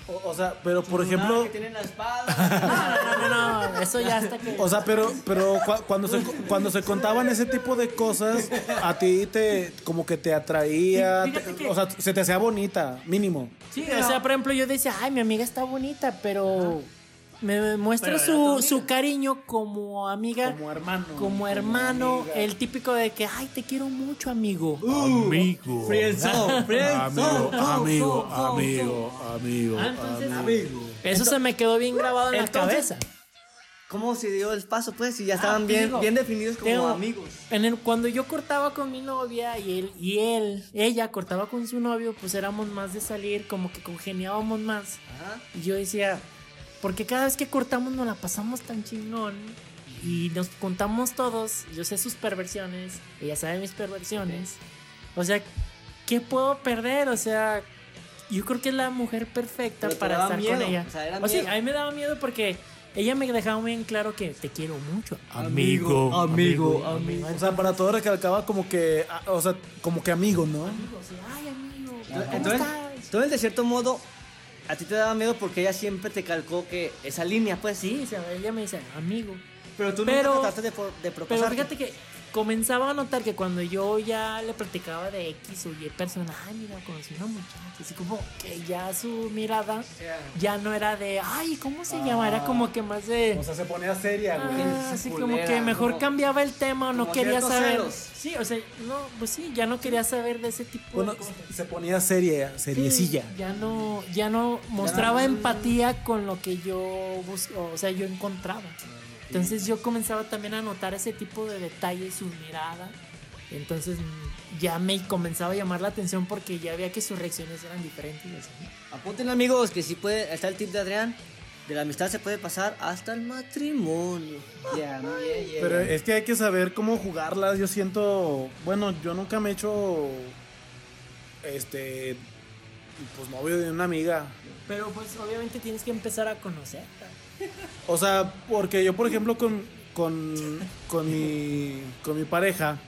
O, o sea, pero por ejemplo, que tienen la espada. No, no, no, eso ya hasta que... o sea, pero, pero cu- cuando se, cuando se contaban ese tipo de cosas, a ti te, como que te atraía, Fíjate te- que- o sea, se te hacía bonita, mínimo. Sí, o sea, por ejemplo, yo decía, ay, mi amiga está bonita, pero me muestra su, su cariño como amiga. Como hermano. Como hermano, el típico de que, ay, te quiero mucho, amigo. Amigo. Friendzone, friendzone. Amigo, amigo, fo, amigo, amigo, Ah, entonces- amigo. Eso se me quedó bien grabado en la cabeza. ¿Cómo se dio el paso, pues? Si ya estaban bien, bien definidos como Tengo- amigos. En el, cuando yo cortaba con mi novia y él, y él, ella cortaba con su novio, pues éramos más de salir, como que congeniábamos más. Ajá. Y yo decía, porque cada vez que cortamos nos la pasamos tan chingón y nos contamos todos, yo sé sus perversiones, ella sabe mis perversiones. O sea, ¿qué puedo perder? O sea, yo creo que es la mujer perfecta Pero para estar miedo, con ella. o sea, O sí, a mí me daba miedo porque ella me dejaba muy en claro que te quiero mucho. Amigo, amigo, amigo. O sea, para todo recalcaba como que, o sea, como que amigo, ¿no? O sea, ay, amigo, ¿cómo Entonces, estás? entonces, de cierto modo, a ti te daba miedo porque ella siempre te calcó que esa línea, pues Sí, o sea, ella me dice, amigo. Pero tú nunca trataste de, de Pero fíjate que comenzaba a notar que cuando yo ya le platicaba de X o Y persona, ay, mira, conocí una muchacha, así como que ya su mirada ya no era de, ay, ¿cómo se llama? Era como que más de... O sea, se ponía seria, güey. Ah, así como que mejor como- cambiaba el tema o no quería saber. Sí, o sea, no, pues sí, ya no quería saber de ese tipo Bueno, de cosas. se ponía seria, Sí, seriecilla. ya no, ya no mostraba empatía con lo que yo busco, o sea, yo encontraba. Entonces yo comenzaba también a notar ese tipo de detalles, su mirada. Entonces mm, ya me comenzaba a llamar la atención porque ya veía que sus reacciones eran diferentes. y así. Apunten amigos que sí puede, está el tip de Adrián, de la amistad se puede pasar hasta el matrimonio. Ya, muy bien, ya, Pero es que hay que saber cómo jugarlas. Yo siento, bueno, yo nunca me he hecho, este, pues novio de una amiga. Pero pues obviamente tienes que empezar a conocerla. O sea, porque yo, por ejemplo, con, con, con, mi, con mi pareja,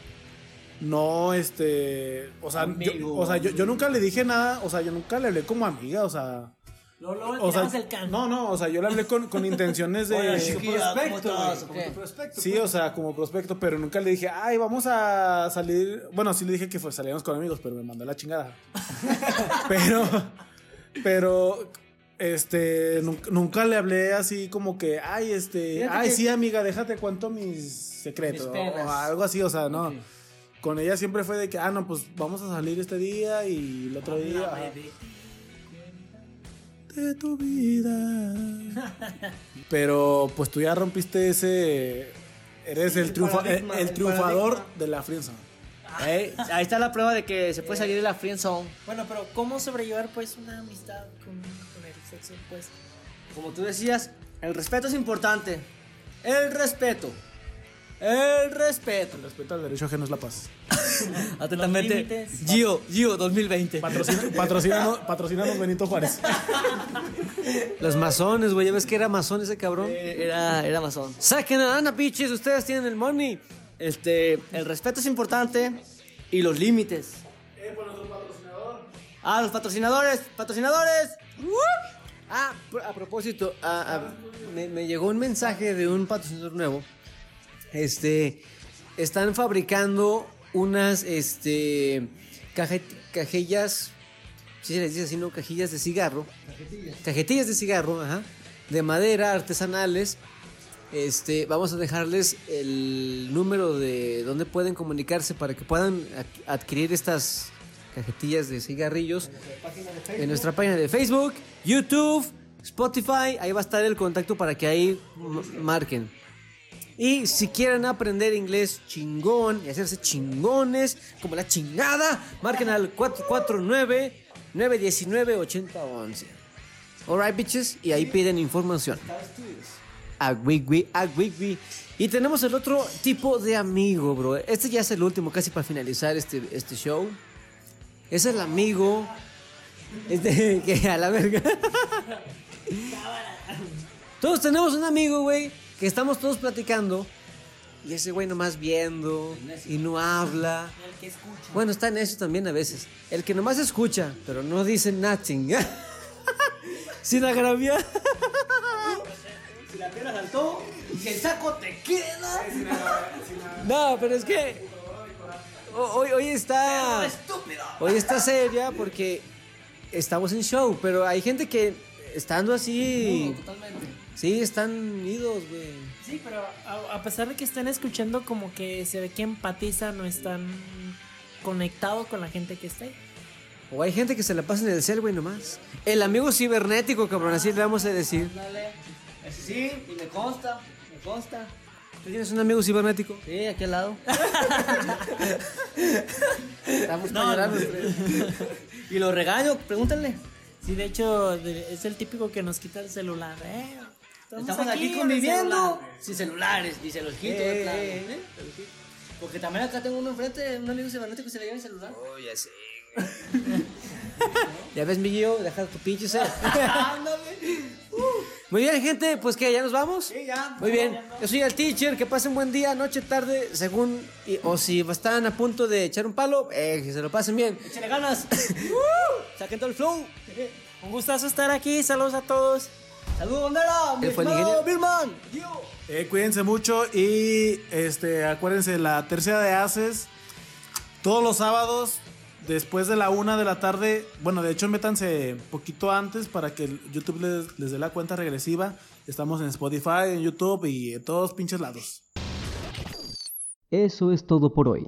no, este, o sea, yo, o sea yo, yo nunca le dije nada, o sea, yo nunca le hablé como amiga, o sea... Luego le O sea, tirabas el can. no, no, o sea, yo le hablé con, con intenciones de... Chiquilla, ¿cómo Prospecto, como tu prospecto. Sí, o sea, como prospecto, pero nunca le dije, ay, vamos a salir. Bueno, sí le dije que fue, salíamos con amigos, pero me mandó la chingada. pero, pero, este, nunca, nunca le hablé así como que, ay, este, Fíjate ay, que- sí, amiga, déjate cuento mis secretos. Mis o algo así, o sea, no. Con ella siempre fue de que, ah, no, pues vamos a salir este día y el otro día. ah, de tu vida. Pero pues tú ya rompiste ese. Eres el, el triunfa- el- el el triunfador paradigma. de la friendzone. Ey, ahí está la prueba de que se puede salir de la friendzone. Bueno, pero ¿cómo sobrellevar pues una amistad con, opuesto? Como tú decías, el respeto es importante. El respeto. El respeto. El respeto al derecho ajeno es la paz. Atentamente. límites. Gio, Gio 2020. Patrocina, patrocínanos Benito Juárez. Los masones, güey. Ya ves que era masón ese cabrón. Eh, Era, era masón. Saquen a Ana, bitches. Ustedes tienen el money. Este, el respeto es importante y los límites. Ah, los patrocinadores. Patrocinadores. Ah, a propósito, a- a- me, me llegó un mensaje de un patrocinador nuevo. Este, están fabricando unas, este, cajillas, si se les dice así, ¿no? Cajillas de cigarro. Cajetillas. de cigarro, ajá. De madera, artesanales. Este, vamos a dejarles el número de donde pueden comunicarse para que puedan adquirir estas cajetillas de cigarrillos en nuestra página de Facebook, YouTube, Spotify. Ahí va a estar el contacto para que ahí marquen. Y si quieren aprender inglés chingón y hacerse chingones como la chingada, marquen al 449-919-8011. Alright, bitches. Y ahí piden información. Agwigwi, agwigwi. Y tenemos el otro tipo de amigo, bro. Este ya es el último, casi para finalizar este, este show. Es el amigo. Este, que a la verga. Todos tenemos un amigo, güey, que estamos todos platicando. Y ese güey nomás viendo y no habla. Bueno, está en eso también a veces. El que nomás escucha, pero no dice nothing. Sin agraviar. Si el saco te queda. No, pero es que hoy, hoy está hoy está seria porque estamos en show, pero hay gente que estando así Totalmente. sí están idos, güey. Sí, pero a, a pesar de que están escuchando, como que se ve que empatizan o están conectados con la gente que está ahí. O hay gente que se la pasa en el cel, güey, nomás. El amigo cibernético, cabrón, así le vamos a decir. Dale. Ese sí, y me consta, me consta. ¿Tú tienes un amigo cibernético? Sí, aquí al lado. Estamos los tres. Y lo regaño, pregúntale. Sí, de hecho, es el típico que nos quita el celular. Eh, Estamos aquí conviviendo celular. sin celulares y se los quito Eh, eh, ¿eh? Porque también acá tengo uno enfrente, un amigo cibernético que se le lleva el celular. Oh, ya sé. ya ves, mi Gio, deja tu pinche ser. Muy bien, gente, pues que ya nos vamos. Sí, ya. Muy bien, yo soy el teacher, que pasen buen día, noche, tarde, según, y- o si están a punto de echar un palo, eh, que se lo pasen bien. Échale ganas. Saquen todo el flow. Un gustazo estar aquí. Saludos a todos. Saludos, bandera. Mi. Birman. Eh, cuídense mucho y este acuérdense la tercera de haces todos los sábados después de la una de la tarde. Bueno, de hecho métanse poquito antes para que YouTube les, les dé la cuenta regresiva. Estamos en Spotify, en YouTube y en todos pinches lados. Eso es todo por hoy.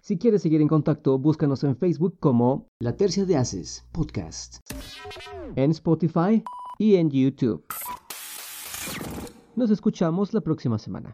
Si quieres seguir en contacto, búscanos en Facebook como La Tercia de Haces Podcast, en Spotify y en YouTube. Nos escuchamos la próxima semana.